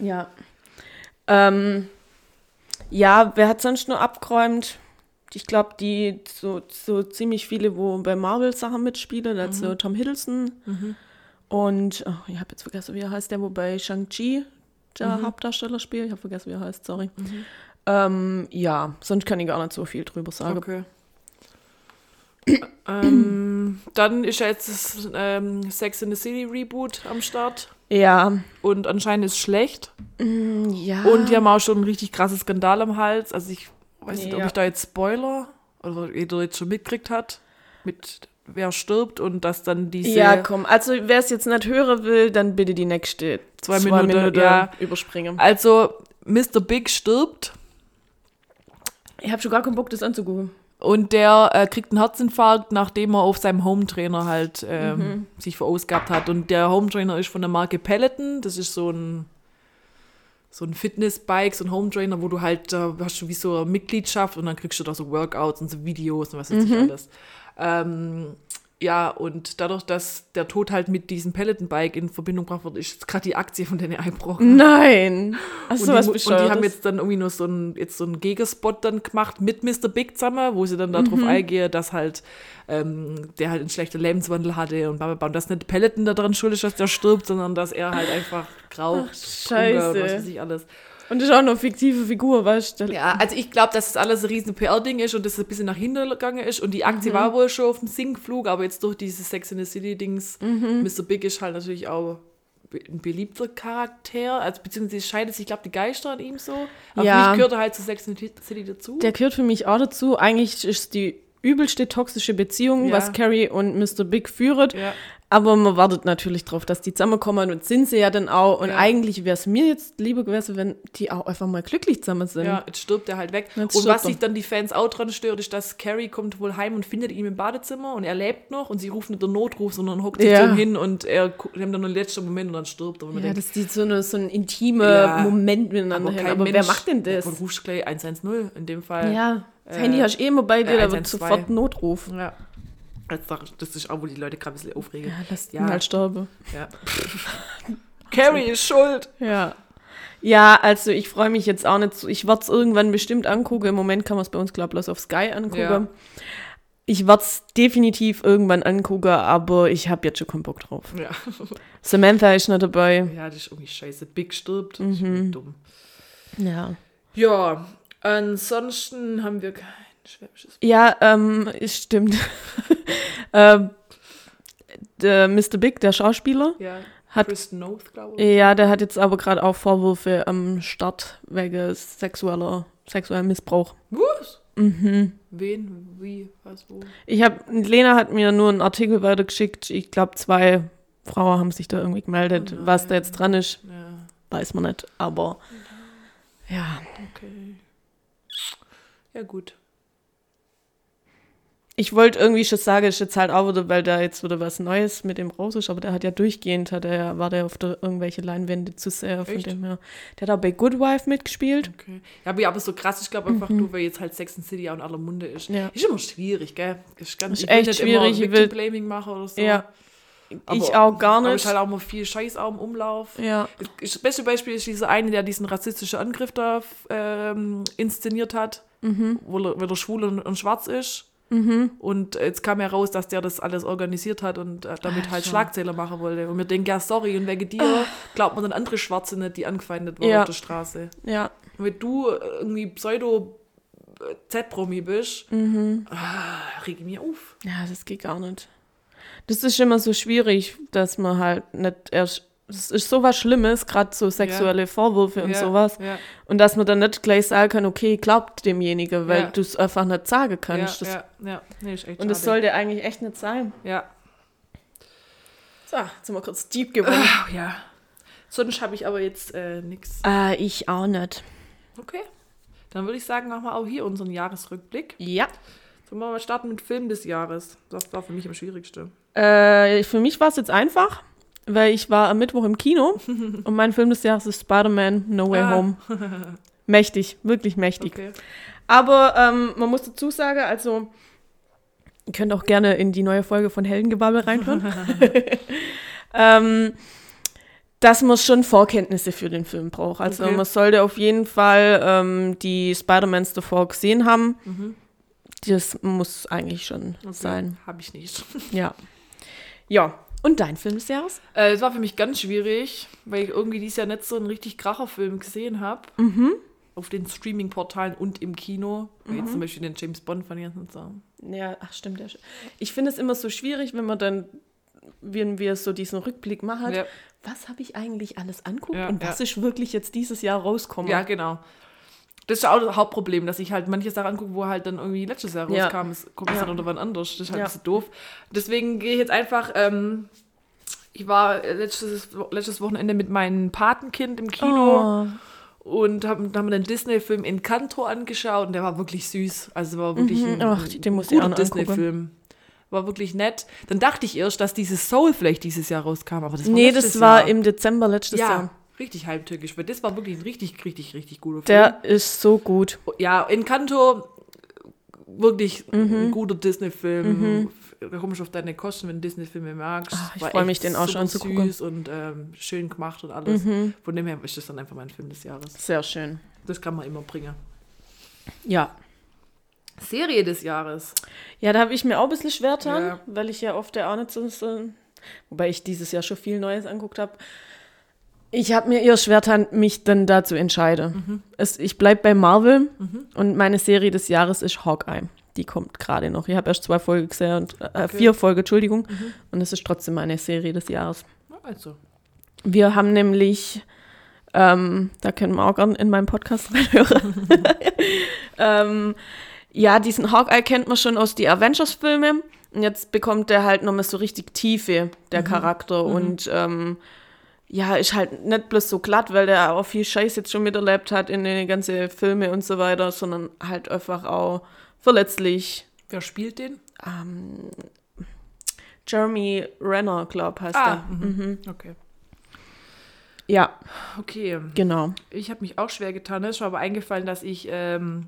Ja. Ähm, ja, wer hat sonst nur abgeräumt? Ich glaube, die so, so ziemlich viele, wo bei Marvel Sachen mitspielen, also Tom Hiddleston und oh, ich habe jetzt vergessen, wie er heißt, der wo bei Shang-Chi der Hauptdarsteller spielt. Ich habe vergessen, wie er heißt, sorry. Ähm, ja, sonst kann ich gar nicht so viel drüber sagen. Okay. <clears throat> ähm, dann ist ja jetzt das ähm, Sex in the City Reboot am Start. Ja. Und anscheinend ist es schlecht. Ja. Und die haben auch schon einen richtig krassen Skandal am Hals. Also ich weiß nicht, ob Ja. ich da jetzt Spoiler oder jeder jetzt schon mitgekriegt hat, mit wer stirbt und dass dann diese ja, komm. Also, wer es jetzt nicht hören will, dann bitte die nächste Zwei Minuten, ja. überspringen. Also Mr. Big stirbt Ich habe schon gar keinen Bock, das anzugucken. und der äh, kriegt einen Herzinfarkt, nachdem er auf seinem Hometrainer halt ähm, Mhm. sich verausgabt hat. Und der Hometrainer ist von der Marke Peloton. Das ist so ein so ein Fitnessbike, so ein Hometrainer, wo du halt, da hast du wie so eine Mitgliedschaft und dann kriegst du da so Workouts und so Videos und was weiß ich Mhm. alles. Ähm, ja, und dadurch, dass der Tod halt mit diesem Peloton-Bike in Verbindung gebracht wird, ist gerade die Aktie von denen eingebrochen. Nein. Du die, was mu- und die haben jetzt dann irgendwie nur so einen, jetzt so einen Gegenspot dann gemacht mit Mr. Big zusammen, wo sie dann darauf Mhm. eingehen, dass halt ähm, der halt einen schlechten Lebenswandel hatte und bla bla bla. Und dass nicht Peloton daran schuld ist, dass der stirbt, sondern dass er halt einfach raucht, Ach, Hunger und was Scheiße. weiß ich alles. Und das ist auch noch eine fiktive Figur, weißt du? Ja, also ich glaube, dass das alles ein riesen PR-Ding ist und dass es ein bisschen nach hinten gegangen ist. Und die Mhm. Aktie war wohl schon auf dem Sinkflug, aber jetzt durch dieses Sex in the City-Dings, Mhm. Mr. Big ist halt natürlich auch ein beliebter Charakter. Also beziehungsweise scheidet sich, glaube die Geister an ihm so. Aber Ja. für mich gehört er halt zu Sex in the City dazu. Der gehört für mich auch dazu. Eigentlich ist die übelste toxische Beziehung, Ja. was Carrie und Mr. Big führt. ja. Aber man wartet natürlich drauf, dass die zusammenkommen und sind sie ja dann auch. Und Ja. eigentlich wäre es mir jetzt lieber gewesen, wenn die auch einfach mal glücklich zusammen sind. Ja, jetzt stirbt er halt weg. Jetzt und was er. sich dann die Fans auch dran stört, ist, dass Carrie kommt wohl heim und findet ihn im Badezimmer und er lebt noch und sie ruft nicht den Notruf, sondern hockt sich Ja. zu ihm hin und er nimmt dann den letzten Moment und dann stirbt er. Ja, denkt, dass die so, eine, so ein intimer Ja, Moment miteinander haben. Aber wer macht denn das? Und rufst gleich 110 in dem Fall. Ja, das Äh, Handy hast du eh immer bei dir, da wird 112. sofort Notruf. Ja. Das das ist auch, wo die Leute gerade ein bisschen aufregen. Ja, lass Ja. halt sterben. Ja. <laughs> Carrie ist schuld. Ja. Ja, also ich freue mich jetzt auch nicht so. Ich werde es irgendwann bestimmt angucken. Im Moment kann man es bei uns, glaube ich, bloß auf Sky angucken. Ja. Ich werde es definitiv irgendwann angucken, aber ich habe jetzt schon keinen Bock drauf. Ja. <laughs> Samantha ist nicht dabei. ja, das ist irgendwie scheiße. Big stirbt. Das ist irgendwie dumm. Ja. Ja, ansonsten haben wir schwäbisches. Ja, ähm, es stimmt. <laughs> ähm, der Mr. Big, der Schauspieler, Ja, Hat- Kristen Noth, glaube ich. ja, der hat jetzt aber gerade auch Vorwürfe am Start wegen sexueller, sexuellem Missbrauch. Was? Mhm. Wen, wie, was, wo? Ich habe, Lena hat mir nur einen Artikel weitergeschickt. Ich glaube, zwei Frauen haben sich da irgendwie gemeldet. Oh Was da jetzt dran ist, Ja, weiß man nicht. Aber ja, okay. Ja, gut. Ich wollte irgendwie schon sagen, ist jetzt halt auch wieder, weil da jetzt wieder was Neues mit dem raus ist. Aber der hat ja durchgehend, hat er, war der auf der irgendwelche Leinwände zu sehr. Von Echt? dem her. Der hat auch bei Good Wife mitgespielt. Okay. Ja, aber, ja, aber so krass, ich glaube einfach nur, weil jetzt halt Sex and City auch in aller Munde ist. Mhm. Ja. Ist immer schwierig, gell? Ist, ganz, Ist ich echt schwierig, ich Immer will- Blaming machen oder so. Ja, Aber- ich auch gar Aber nicht. ist halt auch mal viel Scheiß auch im Umlauf. ja, Das beste Beispiel ist dieser eine, der diesen rassistischen Angriff da ähm, inszeniert hat, Mhm. wo, er, weil er schwul und, und schwarz ist. Und jetzt kam heraus, dass der das alles organisiert hat und äh, damit halt Alter. Schlagzeiler machen wollte. Und wir denken, ja, sorry, und wegen dir glaubt man dann andere Schwarze nicht, die angefeindet wurden Ja. auf der Straße. ja. Und wenn du äh, irgendwie Pseudo-Z-Promi bist, Mhm. ah, reg ich mich auf. Ja, das geht gar nicht. Das ist immer so schwierig, dass man halt nicht erst. Es ist sowas Schlimmes, gerade so sexuelle Vorwürfe und ja, sowas. Ja, Und dass man dann nicht gleich sagen kann, okay, glaubt demjenigen, weil Ja. du es einfach nicht sagen ja, kannst. Das, ja, ja. Nee, ist echt und das sollte eigentlich echt nicht sein. Ja. So, jetzt sind wir kurz deep geworden. Ach, ja. Sonst habe ich aber jetzt äh, nichts. äh, ich auch nicht. Okay. Dann würde ich sagen, machen wir auch hier unseren Jahresrückblick. Ja. Sollen wir mal starten mit Film des Jahres? Das war für mich am schwierigsten. Äh, für mich war es jetzt einfach, weil ich war am Mittwoch im Kino <laughs> und mein Film des Jahres ist Spider-Man No Way Ah. Home. <laughs> Mächtig, wirklich mächtig. Okay. Aber ähm, man muss dazu sagen, also ihr könnt auch gerne in die neue Folge von Heldengebabbel reinhören. <laughs> ähm, dass man schon Vorkenntnisse für den Film braucht. Also Okay. man sollte auf jeden Fall ähm, die Spider-Mans davor gesehen haben. Das muss eigentlich schon sein. Habe ich nicht. Ja. Ja. Und dein Film des Jahres? Äh, es war für mich ganz schwierig, weil ich irgendwie dieses Jahr nicht so einen richtig Kracherfilm gesehen habe. Mhm. Auf den Streaming-Portalen und im Kino. Weil Jetzt zum Beispiel den James Bond fand ich jetzt nicht so. Ja, ach stimmt. Ja. Ich finde es immer so schwierig, wenn man dann, wenn wir so diesen Rückblick machen, Ja. was habe ich eigentlich alles anguckt Ja, und was ist wirklich jetzt dieses Jahr rauskommen. Ja, genau. Das ist auch das Hauptproblem, dass ich halt manche Sachen angucke, wo halt dann irgendwie letztes Jahr Ja. rauskam. Es kommt Ja. dann unter wann anders. Das ist halt Ja. ein bisschen doof. Deswegen gehe ich jetzt einfach. Ähm, ich war letztes, letztes Wochenende mit meinem Patenkind im Kino. Oh. Und haben, haben den Disney-Film Encanto angeschaut und der war wirklich süß. Also war wirklich Mhm. ein, Ach, den muss guter. Disney-Film. War wirklich nett. Dann dachte ich erst, dass dieses Soul vielleicht dieses Jahr rauskam, aber das war Nee, das war Jahr. im Dezember letztes ja, Jahr. Richtig halbtückisch, weil das war wirklich ein richtig, richtig, richtig guter Film. Der ist so gut. ja, Encanto, wirklich Mhm. ein guter Disney-Film. Da kommst du auf deine Kosten, wenn du Disney-Filme magst. Ah, ich War freu echt mich, den auch schon super anzugucken. süß und ähm, schön gemacht und alles. Mhm. Von dem her ist das dann einfach mein Film des Jahres. Sehr schön. Das kann man immer bringen. Ja. Serie des Jahres. Ja, da habe ich mir auch ein bisschen schwer getan, Ja. weil ich ja oft ja auch nicht so, so wobei ich dieses Jahr schon viel Neues anguckt habe. Ich habe mir eher schwer getan, mich dann da zu entscheiden. Mhm. Es, ich bleibe bei Marvel und meine Serie des Jahres ist Hawkeye. Die kommt gerade noch. Ich habe erst zwei Folgen gesehen, und, äh, vier Folgen, Entschuldigung. Mhm. Und es ist trotzdem meine Serie des Jahres. Also. Wir haben nämlich, ähm, da können wir auch gerne in meinem Podcast <laughs> reinhören. <laughs> ähm, ja, diesen Hawkeye kennt man schon aus die Avengers-Filme. Und jetzt bekommt er halt nochmal so richtig Tiefe, der Charakter. Und ähm, ja, ist halt nicht bloß so glatt, weil der auch viel Scheiß jetzt schon miterlebt hat in den ganzen Filme und so weiter, sondern halt einfach auch verletzlich. Wer spielt den? Ähm, Jeremy Renner, glaub heißt Ah, er. mhm. okay. Ja, Okay. genau. Ich habe mich auch schwer getan. Es ist mir aber eingefallen, dass ich ähm,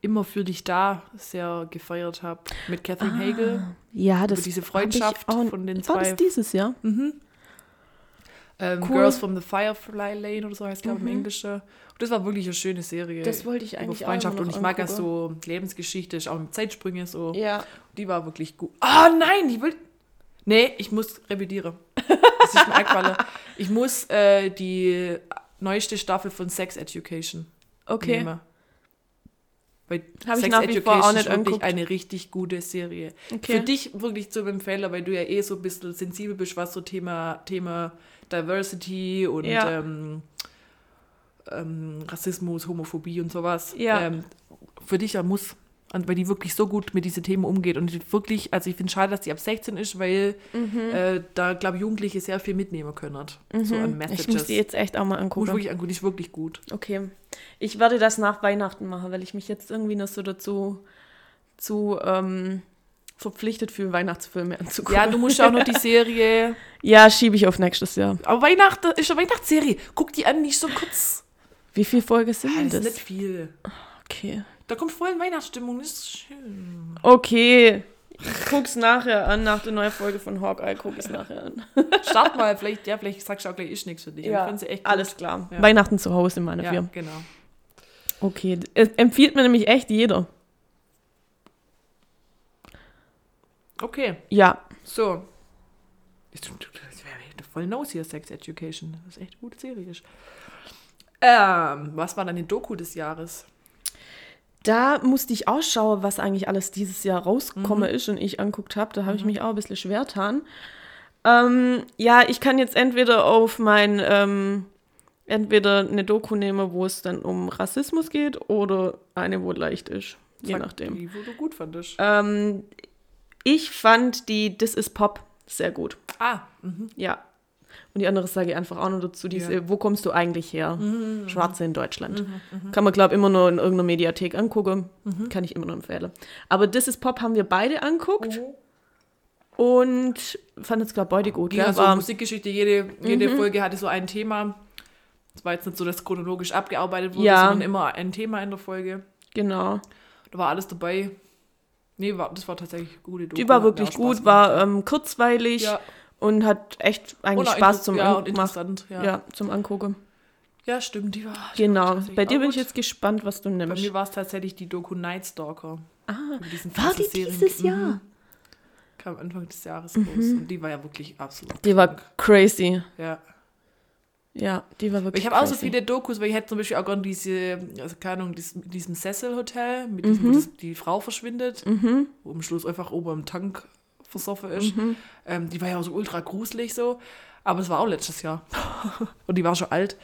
immer für dich da sehr gefeiert habe. Mit Catherine Hagel. Ja, das diese hab ich Freundschaft auch- von den War zwei- das dieses Jahr? Ähm, Cool. Girls from the Firefly Lane oder so heißt glaube ich im Englischen. Und das war wirklich eine schöne Serie. Das wollte ich über eigentlich auch Freundschaft. immer Und ich mag ja angucken. so Lebensgeschichte, ist auch mit Zeitsprünge so. Ja. Die war wirklich gut. Ah, nein, ich will. Nee, ich muss revidieren. Das ist mir eingefallen. <laughs> Ich muss äh, die neueste Staffel von Sex Education Okay. nehmen. Weil Hab ich Sex nach wie vor Education auch nicht ist wirklich angeguckt. eine richtig gute Serie. Okay. Für dich wirklich zum Empfehlen, weil du ja eh so ein bisschen sensibel bist, was so Thema, Thema Diversity und Ja. ähm, ähm, Rassismus, Homophobie und sowas. Ja. Ähm, für dich ja muss, und weil die wirklich so gut mit diesen Themen umgeht und wirklich, also ich finde schade, dass die ab 16 ist, weil Mhm. äh, da, glaube ich, Jugendliche sehr viel mitnehmen können. So an Messages. Ich muss die jetzt echt auch mal Muss angucken. wirklich angucken, die ist wirklich gut. Okay. Ich werde das nach Weihnachten machen, weil ich mich jetzt irgendwie noch so dazu zu, ähm, verpflichtet fühle, Weihnachtsfilme anzugucken. Ja, du musst ja auch noch die <laughs> Serie. Ja, schiebe ich auf nächstes Jahr. Aber Weihnachten ist eine Weihnachtsserie. Guck die an, nicht so kurz. Wie viele Folgen sind Ah, denn das ist das? nicht viel. Okay. Da kommt voll in Weihnachtsstimmung, das ist schön. Okay. Ich guck's nachher an, nach der neuen Folge von Hawkeye guck ich's nachher an. <laughs> Start mal, vielleicht, ja, vielleicht sagst du auch gleich, ist nichts für dich. gut. alles klar. Ja. Weihnachten zu Hause, meine Ja, Firma. genau. Okay, es empfiehlt mir nämlich echt jeder. Okay, Ja. so. Das wäre voll Nose hier, Sex Education. Das ist echt eine gute Serie. Ähm, was war dann die Doku des Jahres? da musste ich ausschauen, was eigentlich alles dieses Jahr Mhm. rausgekommen ist und ich anguckt habe. Da habe ich mich auch ein bisschen schwer getan. Ähm, ja, ich kann jetzt entweder auf mein, ähm, entweder eine Doku nehmen, wo es dann um Rassismus geht oder eine, wo leicht ist. Je Sag nachdem. Die, wo du gut fandest. Ähm, ich fand die This is Pop sehr gut. ah, mhm. Ja. Und die andere sage ich einfach auch noch dazu, diese, Ja. Mhm, wo kommst du eigentlich her? Schwarze in Deutschland. Kann man, glaube ich, immer nur in irgendeiner Mediathek angucken. Mhm. Kann ich immer nur empfehlen. Aber This is Pop haben wir beide anguckt Mhm. und fand es, glaube ich, beide gut. Ja, so War- Musikgeschichte, jede, jede Mhm. Folge hatte so ein Thema. Es war jetzt nicht so, dass chronologisch abgearbeitet wurde, Ja. sondern immer ein Thema in der Folge. Genau. Da war alles dabei. Nee, war, das war tatsächlich eine gute Doku. Die war wirklich gut, gemacht, war ja. ähm, kurzweilig ja. und hat echt eigentlich auch Spaß zum ja, und An- interessant. Ja. ja. Ja. zum Angucken. stimmt, die war. die war Genau. tatsächlich Bei dir bin ich gut. jetzt gespannt, was du Bei nimmst. mir war es tatsächlich die Doku Night Stalker. Ah, war die dieses Mhm. Jahr? Kam Anfang des Jahres raus. Und die war ja wirklich absolut. Die war krank. crazy. Ja. Ja, die war wirklich Ich habe auch so viele Dokus, weil ich hätte zum Beispiel auch gerne diese, also keine Ahnung, dies, mit diesem Sesselhotel, mit diesem, Mhm. wo das, die Frau verschwindet, wo am Schluss einfach oben im Tank versoffen ist. Mhm. Ähm, die war ja auch so ultra gruselig so. Aber es war auch letztes Jahr. <laughs> und die war schon alt.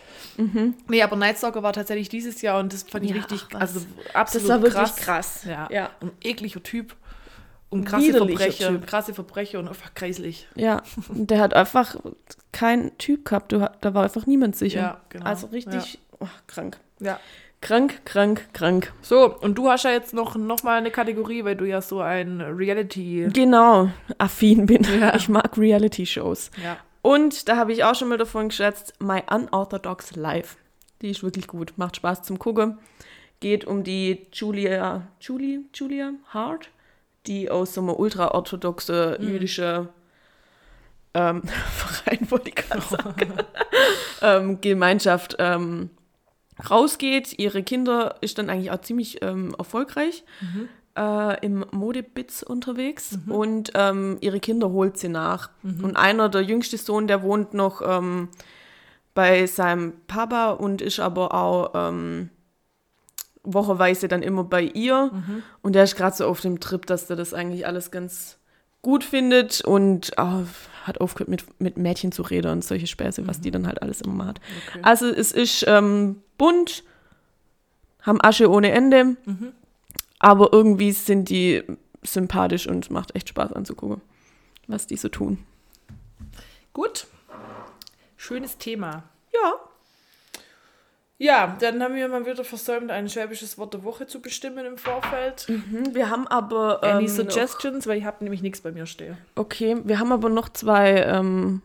Nee, aber Night Stalker war tatsächlich dieses Jahr und das fand ich Mhm. Ja, richtig, ach also Das absolut war wirklich krass. krass. Ja. Ja. Ein ekliger Typ. Und krasse Verbrecher. Typ. Krasse Verbrecher und einfach kreislich. Ja, und der hat einfach keinen Typ gehabt. Da war einfach niemand sicher. Ja, genau. Also richtig oh, krank. Ja. Krank, krank, krank. So, und du hast ja jetzt noch, noch mal eine Kategorie, weil du ja so ein Reality. Genau, affin bin. Ja. Ich mag Reality-Shows. Ja. Und da habe ich auch schon mal davon geschätzt, My Unorthodox Life. Die ist wirklich gut, macht Spaß zum Gucken. Geht um die Julia, Julie, Julia Hart, die aus so einer ultraorthodoxe jüdische ähm, <laughs> Verein, wollte ich gerade <laughs> sagen, ähm, Gemeinschaft ähm, rausgeht. Ihre Kinder ist dann eigentlich auch ziemlich ähm, erfolgreich äh, im Modebits unterwegs und ähm, ihre Kinder holt sie nach. Und einer, der jüngste Sohn, der wohnt noch ähm, bei seinem Papa und ist aber auch wocheweise dann immer bei ihr. Und der ist gerade so auf dem Trip, dass der das eigentlich alles ganz gut findet und ah, hat aufgehört mit, mit Mädchen zu reden und solche Späße, was die dann halt alles immer macht. Okay. Also es ist ähm, bunt, haben Asche ohne Ende, aber irgendwie sind die sympathisch und macht echt Spaß anzugucken, was die so tun. Gut. Schönes Thema. Ja. Ja, dann haben wir mal wieder versäumt, ein schwäbisches Wort der Woche zu bestimmen im Vorfeld. Mhm, Wir haben aber Any ähm, suggestions? Weil ich habe nämlich nichts bei mir stehen. noch, okay, wir haben aber noch zwei ähm,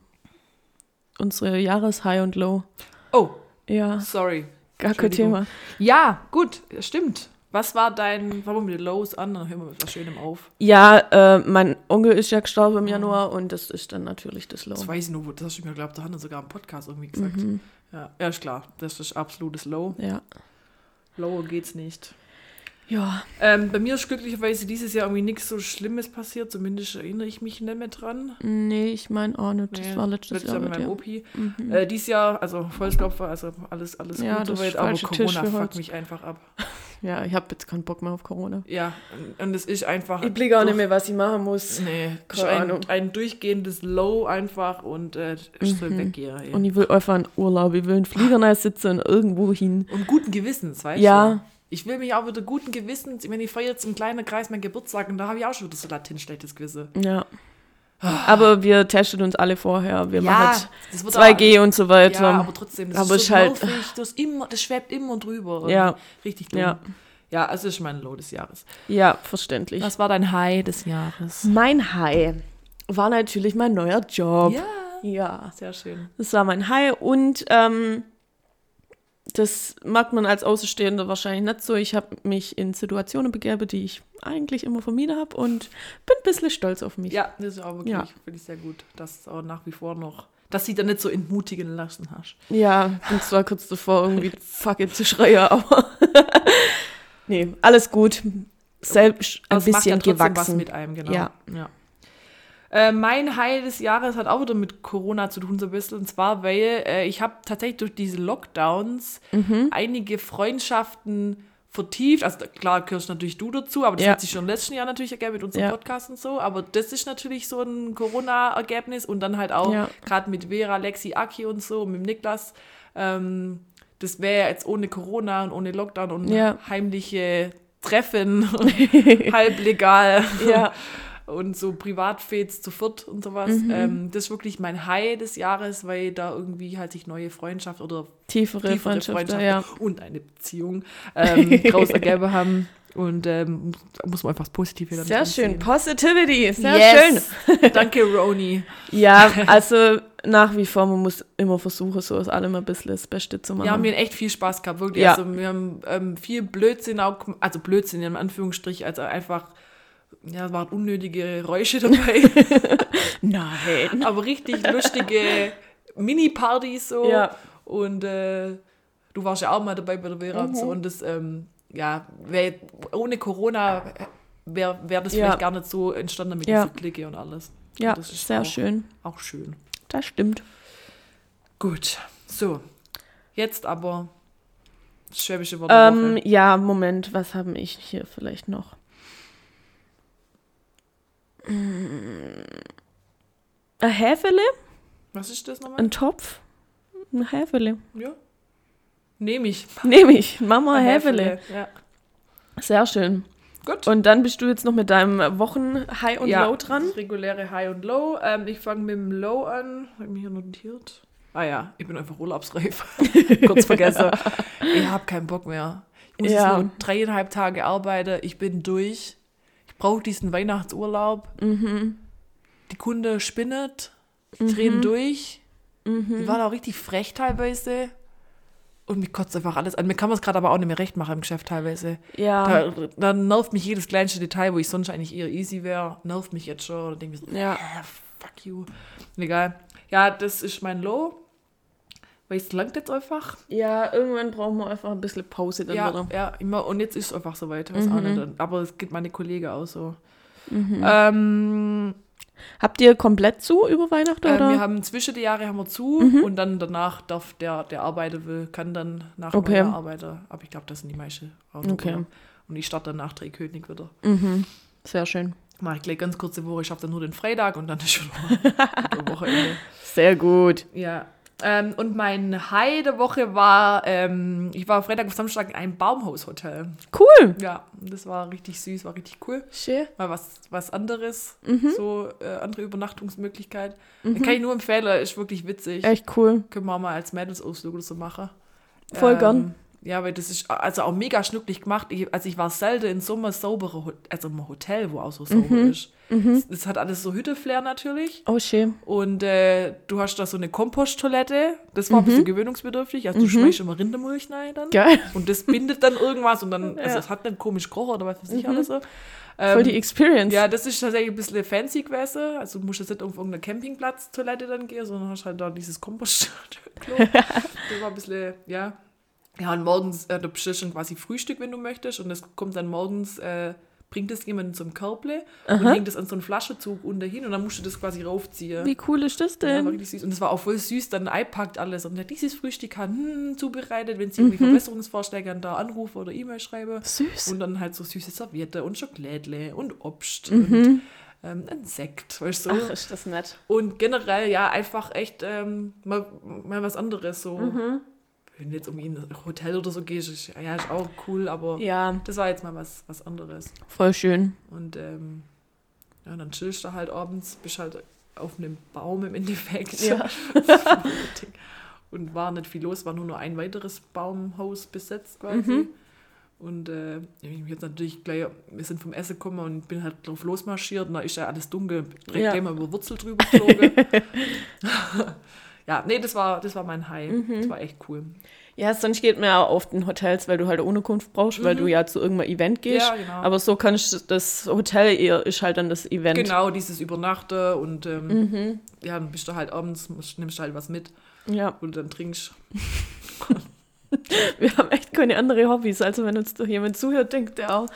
unsere Jahres-High und Low. Oh, Ja, sorry. gar kein. Thema. Ja, gut, stimmt. Was war dein, warum mit den Lows an? Dann hören wir mit was Schönem auf. Ja, äh, mein Onkel ist ja gestorben im Januar und das ist dann natürlich das Low. Das weiß ich nur, das hast du mir geglaubt, da hat er sogar im Podcast irgendwie gesagt. Ja, ja, ist klar. Das ist absolutes Low. Ja. Lower geht's nicht. Ja. Ähm, bei mir ist glücklicherweise dieses Jahr irgendwie nichts so Schlimmes passiert, zumindest erinnere ich mich nicht mehr dran. Nee, ich meine auch nicht. Das Nee, war letztes, Jahr. mit meinem dir. Opi. Äh, dieses Jahr, also Vollstopfer, also alles, alles Ja, gut soweit, aber Corona fuckt mich einfach ab. <laughs> Ja, ich habe jetzt keinen Bock mehr auf Corona. Ja, und- es ist einfach. Ich blicke auch durch- nicht mehr, was ich machen muss. Nee, es ist Keine ein, Ahnung. ein durchgehendes Low einfach und äh, ich soll weggehen. ey. Und ich will einfach in Urlaub. Ich will in Flieger sitzen und irgendwo hin. Und guten Gewissens, weißt Ja. du? Ich will mich auch wieder guten Gewissens, ich meine, ich feiere jetzt im kleinen Kreis meinen Geburtstag und da habe ich auch schon wieder so latent schlechtes Gewissen. Ja. Aber wir testen uns alle vorher. Wir machen jetzt das wird 2G und so weiter. Ja, aber trotzdem, das Aber ist so halt- das, immer, das schwebt immer drüber. <laughs> Ja. Richtig dumm. Ja. Ja, ja, es ist mein Low des Jahres. ja, verständlich. Was war dein High des Jahres? Mein High war natürlich mein neuer Job. Ja, Ja. sehr schön. Das war mein High und ähm, das mag man als Außenstehender wahrscheinlich nicht so. Ich habe mich in Situationen begeben, die ich eigentlich immer vermieden habe und bin ein bisschen stolz auf mich. Ja, das ist auch wirklich, Ja. finde ich sehr gut, dass es auch nach wie vor noch, dass sie da nicht so entmutigen lassen hast. Ja, bin zwar kurz davor, irgendwie <laughs> fuck it zu schreien, aber <laughs> nee, alles gut. Selbst ein es macht ja bisschen trotzdem was gewachsen. mit einem, genau. Ja. ja. Äh, mein High des Jahres hat auch wieder mit Corona zu tun, so ein bisschen. Und zwar, weil äh, ich habe tatsächlich durch diese Lockdowns Mhm. einige Freundschaften vertieft. Also klar gehörst natürlich du dazu, aber das Ja. hat sich schon im letzten Jahr natürlich ergeben mit unserem Ja. Podcast und so. Aber das ist natürlich so ein Corona-Ergebnis und dann halt auch Ja. gerade mit Vera, Lexi, Aki und so, mit dem Niklas. Ähm, das wäre jetzt ohne Corona und ohne Lockdown und heimliche Treffen, <laughs> halblegal Ja. <laughs> und so Privatfets zu viert und sowas. Mhm. Ähm, das ist wirklich mein High des Jahres, weil da irgendwie halt sich neue Freundschaft oder Tiefere, tiefere Freundschaft, Freundschaft ja. und eine Beziehung ähm, <laughs> draus ergeben haben. Und ähm, da muss man einfach das Positive dann Sehr schön. sehen. Positivity, sehr yes. schön. <laughs> Danke, Roni. Ja, <laughs> also nach wie vor, man muss immer versuchen, so aus allem ein bisschen das Beste zu machen. Wir haben hier echt viel Spaß gehabt, wirklich. Ja. Also wir haben ähm, viel Blödsinn auch, also Blödsinn in Anführungsstrich, also einfach, ja, es waren unnötige Geräusche dabei, <laughs> Nein. aber richtig lustige Mini-Partys so. Ja. Und äh, du warst ja auch mal dabei bei der Vera und Mhm. so. Und das, ähm, ja, wär, ohne Corona wäre wär das Ja. vielleicht gar nicht so entstanden mit Ja. dieser Clique und alles. Ja, Und das ist sehr auch, schön. Auch schön. Das stimmt. Gut, so. Jetzt aber das schwäbische Wort Ähm, ja, Moment, was haben ich hier vielleicht noch? Ein Häfele, Was ist das nochmal? ein Topf, ein Häfele. Ja. Nehme ich. Nehme ich, Mama Ein Häfele. Ja. Sehr schön. Gut. Und dann bist du jetzt noch mit deinem Wochen-High und ja, Low dran. das reguläre High und Low. Ähm, ich fange mit dem Low an. Habe ich mir hier notiert. Ah ja, ich bin einfach urlaubsreif. <laughs> Kurz vergessen. Ich habe keinen Bock mehr. Ich muss Ja. jetzt nur dreieinhalb Tage arbeiten. Ich bin durch. Brauche diesen Weihnachtsurlaub. Mhm. Die Kunde spinnet. Die drehen durch. Mhm. Die waren auch richtig frech teilweise. Und mich kotzt einfach alles an. Mir kann man es gerade aber auch nicht mehr recht machen im Geschäft teilweise. Ja, Da, da nervt mich jedes kleinste Detail, wo ich sonst eigentlich eher easy wäre, nervt mich jetzt schon. Und denke mir so, Ja. äh, fuck you. Egal. Ja, das ist mein Low. Weil es langt jetzt einfach. ja, irgendwann brauchen wir einfach ein bisschen Pause dann Ja, wieder. ja, immer. Und jetzt ist es einfach soweit. Mhm. nicht. Aber es geht meine Kollegen auch so. Mhm. Ähm, Habt ihr komplett zu über Weihnachten äh, oder? wir haben zwischen die Jahre haben wir zu Mhm. und dann danach darf der, der arbeiten will, kann dann nach Okay. arbeiten. Aber ich glaube, das sind die meisten Okay. Und ich starte dann nach Drehkönig wieder. mhm. Sehr schön. Mache ich gleich ganz kurze Woche. Ich schaffe dann nur den Freitag und dann ist schon <laughs> Wochenende. Sehr gut. Ja. Ähm, und mein High der Woche war, ähm, ich war Freitag auf Samstag in einem Baumhaushotel. Cool. Ja, das war richtig süß, war richtig cool. Schön. Mal was, was anderes, Mhm. so äh, andere Übernachtungsmöglichkeit. Kann ich nur empfehlen, ist wirklich witzig. Echt cool. Können wir mal als Mädelsausflug oder so machen. Voll Ähm, gern. Ja, weil das ist also auch mega schnucklig gemacht. Ich, also ich war selten in so einem sauberen, also im Hotel, wo auch so sauber Mhm. ist. Das, das hat alles so Hütteflair natürlich. Oh, schön. Und äh, du hast da so eine Komposttoilette. Das war ein Mhm. bisschen gewöhnungsbedürftig. Also du schmeißt immer Rindermilch rein dann. Geil. Und das bindet dann irgendwas und dann, <laughs> also Ja. es hat dann komisch gerochen oder was weiß ich Mhm. alles so. Voll Ähm, die Experience. ja, das ist tatsächlich ein bisschen fancy gewesen. Also du musst jetzt nicht auf irgendeine Campingplatz-Toilette dann gehen, sondern hast halt da dieses Kompostklo. <laughs> das war ein bisschen, ja. Ja, und morgens, äh, du bestellst schon quasi Frühstück, wenn du möchtest. Und das kommt dann morgens, äh, bringt es jemand zum Körble und hängt das an so einen Flaschenzug unter hin und dann musst du das quasi raufziehen. Wie cool ist das Ja, war denn? richtig süß. Und es war auch voll süß, dann einpackt alles. Und hat dieses Frühstück hat hm, zubereitet, wenn sie irgendwie Verbesserungsvorschläge an da anrufe oder E-Mail schreibe. Süß. Und dann halt so süße Serviette und Schokolädle und Obst Mhm. und ähm, ein Sekt, weißt du. Ach, ist das nett. Und generell, ja, einfach echt ähm, mal, mal was anderes. So. Mhm. Wenn du jetzt irgendwie in ein Hotel oder so gehst, ist, ja, ist auch cool, aber Ja, das war jetzt mal was, was anderes. voll schön. Und ähm, ja, dann chillst du halt abends, bist halt auf einem Baum im Endeffekt. Ja. <laughs> und war nicht viel los, war nur noch ein weiteres Baumhaus besetzt quasi. Mhm. Und äh, ich bin jetzt natürlich gleich, wir sind vom Essen gekommen und bin halt drauf losmarschiert und da ist ja alles dunkel, direkt Ja. gleich mal über Wurzel drüber geflogen. <laughs> ja, nee, das war, das war mein High. Mhm. Das war echt cool. Ja, sonst geht man ja auch oft in Hotels, weil du halt eine Unterkunft brauchst, weil du ja zu irgendeinem Event gehst. Mhm. Ja, genau. Aber so kannst du das Hotel eher ist halt dann das Event. Genau, dieses Übernachten und ähm, Mhm. ja, dann bist du halt abends, nimmst du halt was mit, Ja, du dann trinkst. <laughs> wir haben echt keine andere Hobbys. Also wenn uns doch jemand zuhört, denkt der auch,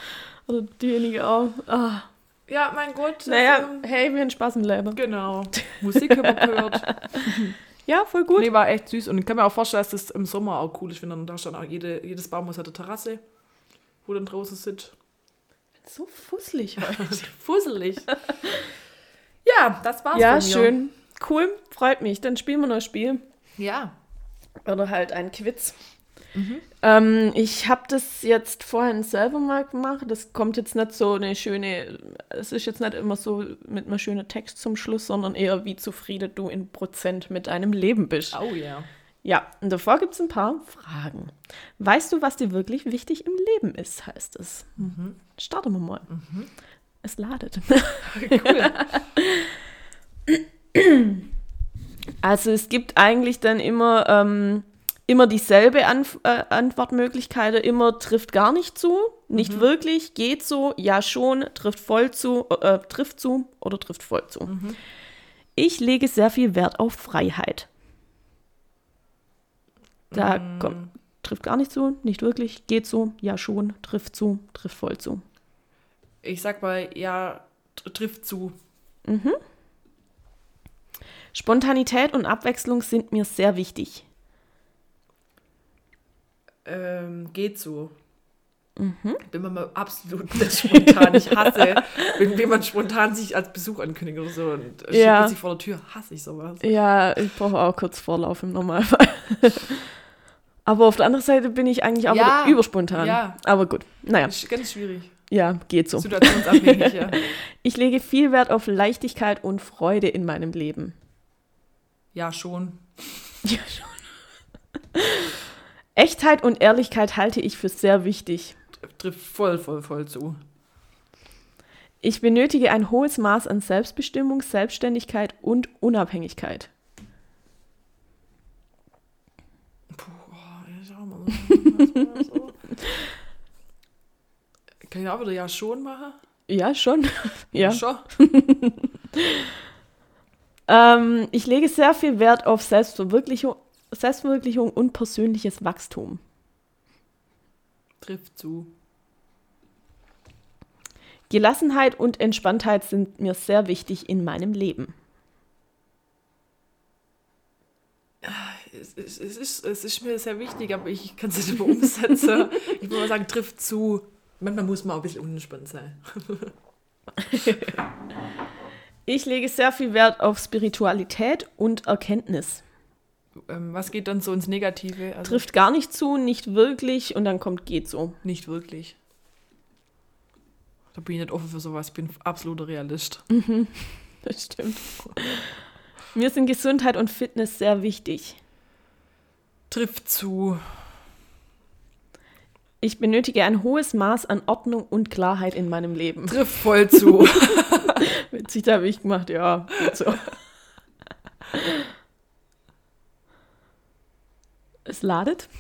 oder diejenige auch, ah, Ja, mein Gott. naja, also, hey, wir haben Spaß im Leben. genau. Musik haben gehört. <laughs> Ja, voll gut. Nee, war echt süß. Und ich kann mir auch vorstellen, dass das im Sommer auch cool ist, wenn dann da stand auch jede, jedes Baumhaus hat eine Terrasse. wo dann draußen sitzt. So fusselig heute. <laughs> Fusselig. <laughs> ja, das war's ja, von mir. schön. Cool, freut mich. Dann spielen wir noch ein Spiel. Ja. Oder halt ein Quiz. Ähm, ich habe das jetzt vorhin selber mal gemacht. Das kommt jetzt nicht so eine schöne, es ist jetzt nicht immer so mit einem schönen Text zum Schluss, sondern eher wie zufrieden du in Prozent mit deinem Leben bist. Oh ja. Ja, und davor gibt es ein paar Fragen. Weißt du, was dir wirklich wichtig im Leben ist, heißt es. Starten wir mal. Es ladet. <laughs> Cool. Also es gibt eigentlich dann immer, ähm, immer dieselbe Anf äh, Antwortmöglichkeit, immer trifft gar nicht zu, nicht wirklich, geht so, ja schon, trifft voll zu, äh, trifft zu oder trifft voll zu. Ich lege sehr viel Wert auf Freiheit. Da kommt, trifft gar nicht zu, nicht wirklich, geht so, ja schon, trifft zu, trifft voll zu. Ich sag mal, ja, tr- trifft zu. Spontanität und Abwechslung sind mir sehr wichtig. Ähm, geht so. Ich bin mal absolut nicht <laughs> spontan. Ich hasse, wenn jemand spontan sich als Besuch ankündigt oder so und steht Ja. plötzlich vor der Tür, hasse ich sowas. Ja, ich brauche auch kurz Vorlauf im Normalfall. <laughs> Aber auf der anderen Seite bin ich eigentlich auch Ja, überspontan. ja. Aber gut, naja, Ist ganz schwierig. ja, geht so. Situationsabhängig, ja. <laughs> Ich lege viel Wert auf Leichtigkeit und Freude in meinem Leben. Ja, schon. Ja, schon. Echtheit und Ehrlichkeit halte ich für sehr wichtig. Trifft voll, voll, voll zu. Ich benötige ein hohes Maß an Selbstbestimmung, Selbstständigkeit und Unabhängigkeit. Puh, oh, so? <laughs> Kann ich auch wieder ja schon machen? Ja, schon. <laughs> ja. Schon. <laughs> Ähm, ich lege sehr viel Wert auf Selbstverwirklichung, Selbstverwirklichung und persönliches Wachstum. Trifft zu. Gelassenheit und Entspanntheit sind mir sehr wichtig in meinem Leben. Es, es, es, ist, es ist mir sehr wichtig, aber ich kann es nicht immer umsetzen. <laughs> ich würde mal sagen, trifft zu. Manchmal muss man auch ein bisschen unentspannt sein. <laughs> Ich lege sehr viel Wert auf Spiritualität und Erkenntnis. Ähm, was geht dann so ins Negative? Also Trifft gar nicht zu, nicht wirklich und dann kommt geht so. Nicht wirklich. Da bin ich nicht offen für sowas. Ich bin absoluter Realist. <laughs> Das stimmt. Mir sind Gesundheit und Fitness sehr wichtig. Trifft zu. Ich benötige ein hohes Maß an Ordnung und Klarheit in meinem Leben. Trifft voll zu. <laughs> Witzig, da habe ich gemacht, ja, geht so. <laughs> Es ladet. <laughs>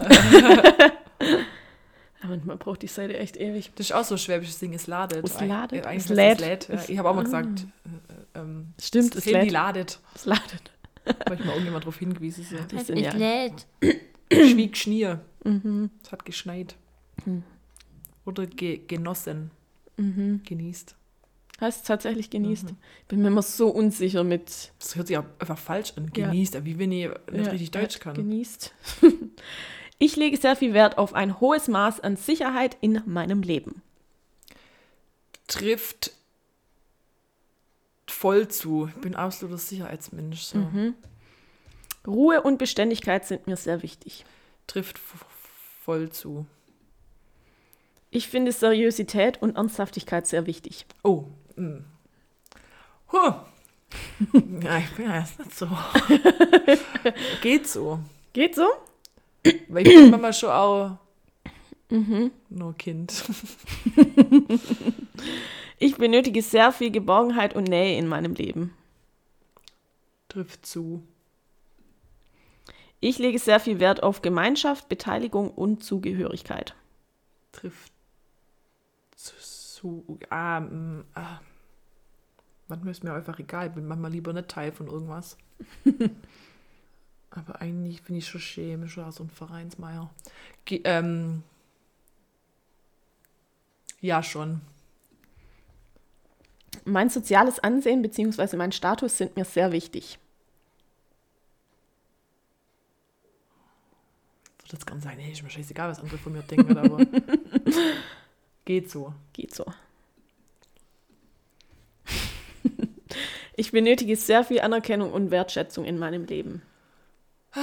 Ja, manchmal braucht die Seite echt ewig. Das ist auch so ein schwäbisches Ding. Es ladet. Es ladet? Äh, Eigentlich Es es lädt. lädt. Ja, ich habe auch mal gesagt, äh, ähm, Stimmt, das es Handy lädt. ladet. Es ladet. Habe ich mal irgendjemand darauf hingewiesen. So. Das sind ja, Schwieg Schnier. mhm, Es hat geschneit. Hm. Oder ge genossen. mhm. Genießt. Hast tatsächlich genießt. Ich bin mir immer so unsicher mit Das hört sich auch einfach falsch an. Genießt. Ja. Wie wenn ich nicht Ja, richtig Deutsch kann. Genießt. <laughs> Ich lege sehr viel Wert auf ein hohes Maß an Sicherheit in meinem Leben. Trifft voll zu. Ich bin absoluter Sicherheitsmensch. So. Mhm. Ruhe und Beständigkeit sind mir sehr wichtig. Trifft voll zu. Ich finde Seriosität und Ernsthaftigkeit sehr wichtig. Oh. Mm. Huh. ja, ich bin ja jetzt nicht so. <laughs> Geht so. Geht so? Weil ich bin manchmal schon auch Mhm. nur Kind. <laughs> Ich benötige sehr viel Geborgenheit und Nähe in meinem Leben. Trifft zu. Ich lege sehr viel Wert auf Gemeinschaft, Beteiligung und Zugehörigkeit. Trifft zu. ah, ah. Manchmal ist mir einfach egal. Bin manchmal lieber nicht Teil von irgendwas. <laughs> Aber eigentlich bin ich schon schäme, schon so ein Vereinsmeier. Ge ähm, ja, schon. Mein soziales Ansehen bzw. mein Status sind mir sehr wichtig. Jetzt gerne sagen, hey, ist mir scheißegal, was andere von mir denken, aber <laughs> Geht so. Geht so. <laughs> Ich benötige sehr viel Anerkennung und Wertschätzung in meinem Leben. <sighs>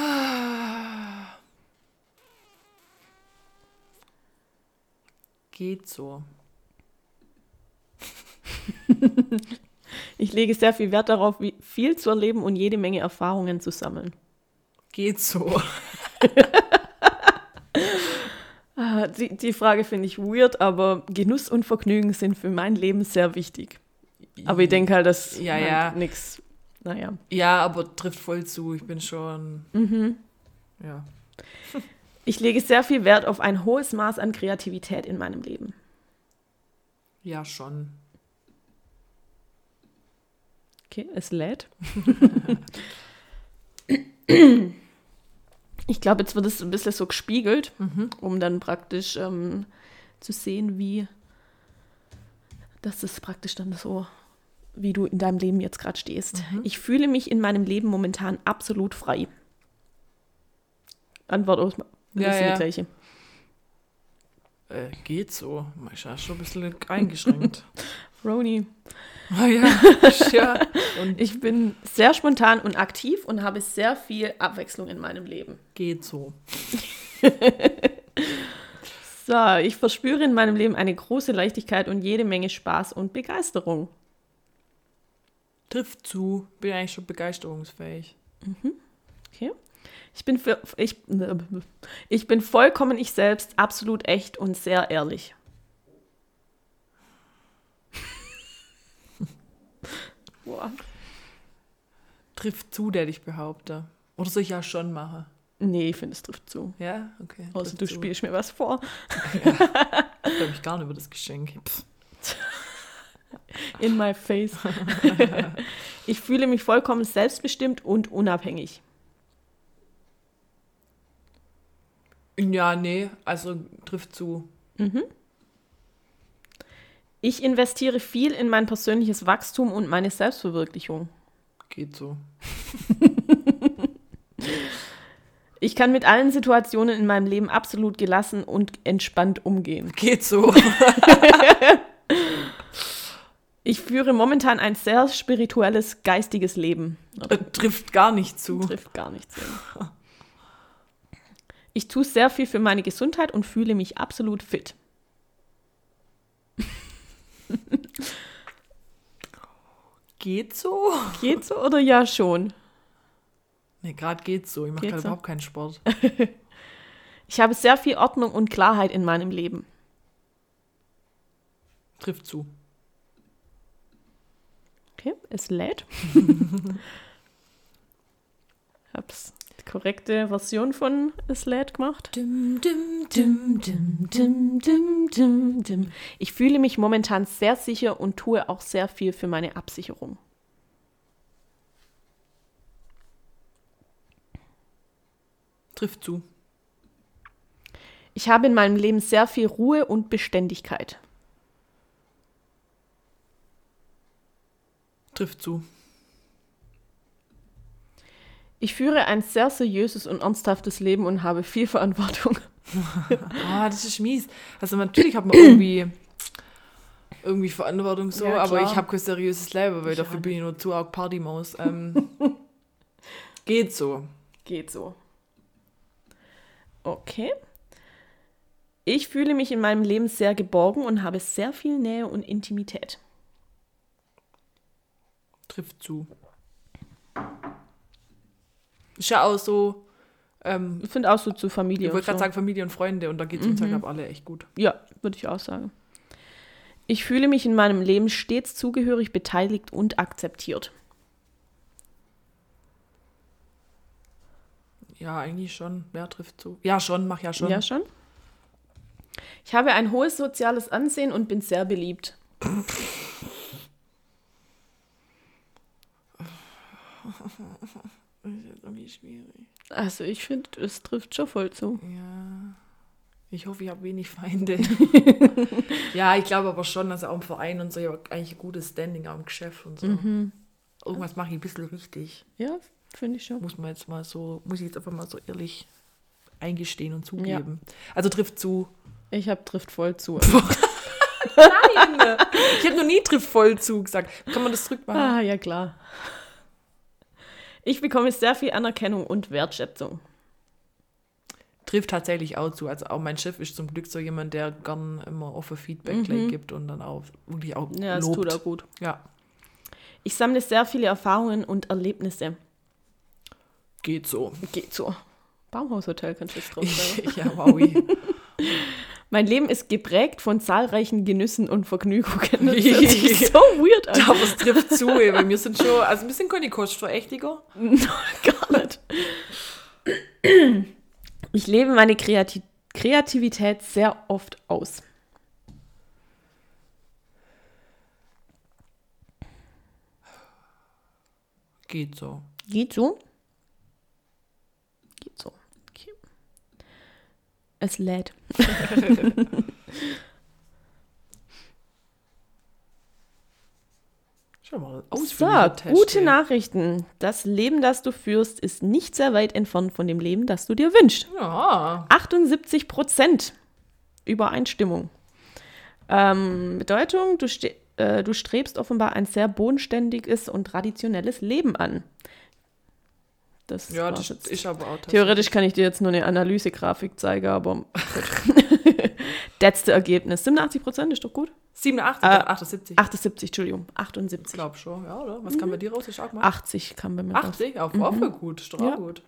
Geht so. <laughs> Ich lege sehr viel Wert darauf, viel zu erleben und jede Menge Erfahrungen zu sammeln. Geht so. <laughs> <laughs> Die, die Frage finde ich weird, aber Genuss und Vergnügen sind für mein Leben sehr wichtig. Aber ich denke halt, dass Ja, ja. nix. Naja. Ja, aber trifft voll zu. Ich bin schon. Mhm. Ja. <laughs> Ich lege sehr viel Wert auf ein hohes Maß an Kreativität in meinem Leben. Ja, schon. Okay, es lädt. <laughs> <clears throat> ich glaube, jetzt wird es ein bisschen so gespiegelt, um dann praktisch ähm, zu sehen, wie das ist praktisch dann so, wie du in deinem Leben jetzt gerade stehst. Ich fühle mich in meinem Leben momentan absolut frei. Antwort aus Ja, ist ja. die gleiche. Äh, geht so. Ist ja schon ein bisschen eingeschränkt. <laughs> Roni. ah ja. ja. <laughs> Und Ich bin sehr spontan und aktiv und habe sehr viel Abwechslung in meinem Leben. geht so. <laughs> So, ich verspüre in meinem Leben eine große Leichtigkeit und jede Menge Spaß und Begeisterung. Trifft zu. Bin eigentlich schon begeisterungsfähig. Okay. Ich bin, für, ich, ich bin vollkommen ich selbst, absolut echt und sehr ehrlich. Boah. Trifft zu, der ich behaupte. Oder soll ich ja schon machen? Nee, ich finde, es trifft zu. Ja, okay. Außer trifft du zu. spielst mir was vor. Ich freue mich gar nicht über das Geschenk. Pff. <laughs> In my face. <laughs> ich fühle mich vollkommen selbstbestimmt und unabhängig. Ja, nee, also trifft zu. Ich investiere viel in mein persönliches Wachstum und meine Selbstverwirklichung. Geht so. <laughs> Ich kann mit allen Situationen in meinem Leben absolut gelassen und entspannt umgehen. Geht so. <laughs> Ich führe momentan ein sehr spirituelles, geistiges Leben. Äh, trifft gar nicht zu. Trifft gar nichts. hin. Ich tue sehr viel für meine Gesundheit und fühle mich absolut fit. <laughs> Geht so? Geht so oder ja schon? Nee, gerade geht's so. Ich mache gerade so? überhaupt keinen Sport. <laughs> Ich habe sehr viel Ordnung und Klarheit in meinem Leben. Trifft zu. Okay, es lädt. <laughs> Hab's korrekte Version von es lädt gemacht. Dim, dim, dim. Ich fühle mich momentan sehr sicher und tue auch sehr viel für meine Absicherung. Trifft zu. Ich habe in meinem Leben sehr viel Ruhe und Beständigkeit. Trifft zu. Ich führe ein sehr seriöses und ernsthaftes Leben und habe viel Verantwortung. <laughs> Ah, das ist mies. Also natürlich hat man irgendwie, irgendwie Verantwortung so, Ja, aber ich habe kein seriöses Leben, weil Ich dafür bin ich nur zu arg Partymaus. <laughs> Ähm, geht so. Geht so. Okay. Ich fühle mich in meinem Leben sehr geborgen und habe sehr viel Nähe und Intimität. Trifft zu. Ist ja auch so, ähm, Ich finde auch so zu Familie. ich wollte gerade so. sagen Familie und Freunde und da geht es uns Mhm. halt glaube alle echt gut. Ja, würde ich auch sagen. Ich fühle mich in meinem Leben stets zugehörig, beteiligt und akzeptiert. Ja, eigentlich schon. Wer trifft zu? Ja, schon, mach ja schon. Ja, schon. Ich habe ein hohes soziales Ansehen und bin sehr beliebt. <laughs> Das ist jetzt irgendwie schwierig. Also ich finde, es trifft schon voll zu. Ja. Ich hoffe, ich habe wenig Feinde. <laughs> ja, ich glaube aber schon, dass auch im Verein und so ja eigentlich ein gutes Standing im Geschäft und so. Mhm. Irgendwas mache ich ein bisschen richtig. Ja, finde ich schon. Muss man jetzt mal so, muss ich jetzt einfach mal so ehrlich eingestehen und zugeben. Also trifft zu. Ich habe trifft voll zu. <laughs> Nein! Ich habe noch nie Triff-Vollzug gesagt. Kann man das zurückmachen? Ah, ja klar. Ich bekomme sehr viel Anerkennung und Wertschätzung. Trifft tatsächlich auch zu. Also auch mein Chef ist zum Glück so jemand, der gern immer offen Feedback gleich gibt und dann auch wirklich auch Ja, das lobt. tut er gut. Ja, Ich sammle sehr viele Erfahrungen und Erlebnisse. geht so. Geht so. Baumhaushotel kannst du jetzt drauf schreiben. <laughs> ja, wow. <laughs> Mein Leben ist geprägt von zahlreichen Genüssen und Vergnügungen. <laughs> Das sich so weird an. Aber es trifft zu, ey, wir sind schon, also wir sind keine Kostverächtiger. <laughs> Gar nicht. Ich lebe meine Kreati Kreativität sehr oft aus. Geht so. Geht so? Geht so. Okay. Es lädt. Schon mal So, gute. Nachrichten. Das Leben, das du führst, ist nicht sehr weit entfernt von dem Leben, das du dir wünschst. Ja, 78 Prozent Übereinstimmung. Ähm, Bedeutung, du, äh, du strebst offenbar ein sehr bodenständiges und traditionelles Leben an. Das ja das jetzt. ist aber auch Theoretisch kann ich dir jetzt nur eine Analysegrafik zeigen, aber. <laughs> Letzte Ergebnis. 87 Prozent ist doch gut. 87 Äh, oder 78? 78, Entschuldigung. Ich 78. glaube schon, ja, oder? Was kam bei dir raus? Ist auch mal 80 kam bei mir raus. 80? Auf mhm. gut, ist doch Ja. auch gut.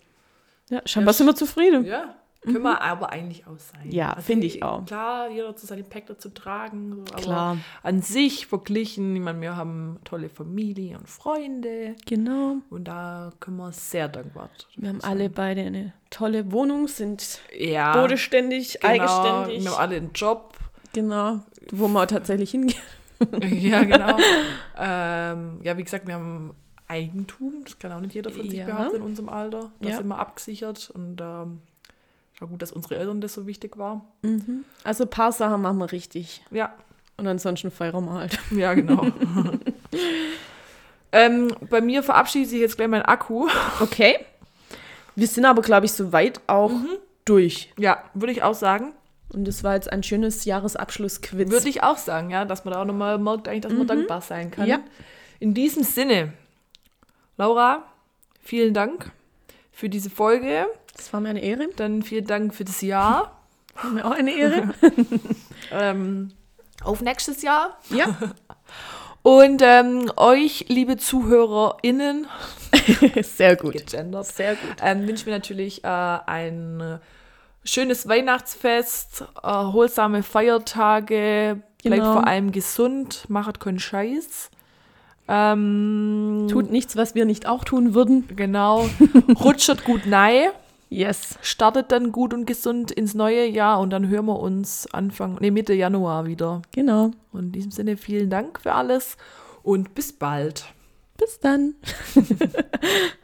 Ja, scheinbar sind wir zufrieden. Ja, können wir aber eigentlich auch sein. Mhm. Ja, finde ich auch. Klar, jeder zu seinem Päckler zu tragen. So, Klar. An sich verglichen, ich meine, wir haben tolle Familie und Freunde Genau. und da können wir sehr dankbar Wir haben alle beide eine tolle Wohnung, sind ja, bodenständig, genau, eigenständig. Wir haben alle einen Job. Genau, wo man tatsächlich hingehen. <laughs> ja, genau. ähm, ja, wie gesagt, wir haben Eigentum. Das kann auch nicht jeder von sich Ja. behaupten in unserem Alter. Da Ja. sind wir abgesichert und ähm, auch gut, dass unsere Eltern das so wichtig war. Also ein paar Sachen machen wir richtig. Ja, Und ansonsten feiern wir halt. Ja, genau. <laughs> ähm, bei mir verabschiedet sich jetzt gleich mein Akku. Okay. Wir sind aber, glaube ich, soweit auch Mhm. durch. Ja, würde ich auch sagen. Und das war jetzt ein schönes Jahresabschluss-Quiz. Würde ich auch sagen, ja, dass man da auch nochmal merkt, eigentlich, dass man dankbar sein kann. Ja. In diesem Sinne, Laura, vielen Dank für diese Folge. Das war mir eine Ehre. Dann vielen Dank für das Jahr. <laughs> War mir auch eine Ehre. <laughs> Ähm, auf nächstes Jahr. ja. <laughs> Und ähm, euch, liebe ZuhörerInnen, Sehr gut. gegendert, Sehr gut. ähm, wünschen wir natürlich äh, ein äh, schönes Weihnachtsfest, erholsame Feiertage, bleibt Genau. vor allem gesund, macht keinen Scheiß. Ähm, Tut nichts, was wir nicht auch tun würden. genau, rutschert gut nein, Yes. startet dann gut und gesund ins neue Jahr und dann hören wir uns Anfang, nee, Mitte Januar wieder. Genau. Und in diesem Sinne vielen Dank für alles und bis bald. Bis dann. <laughs>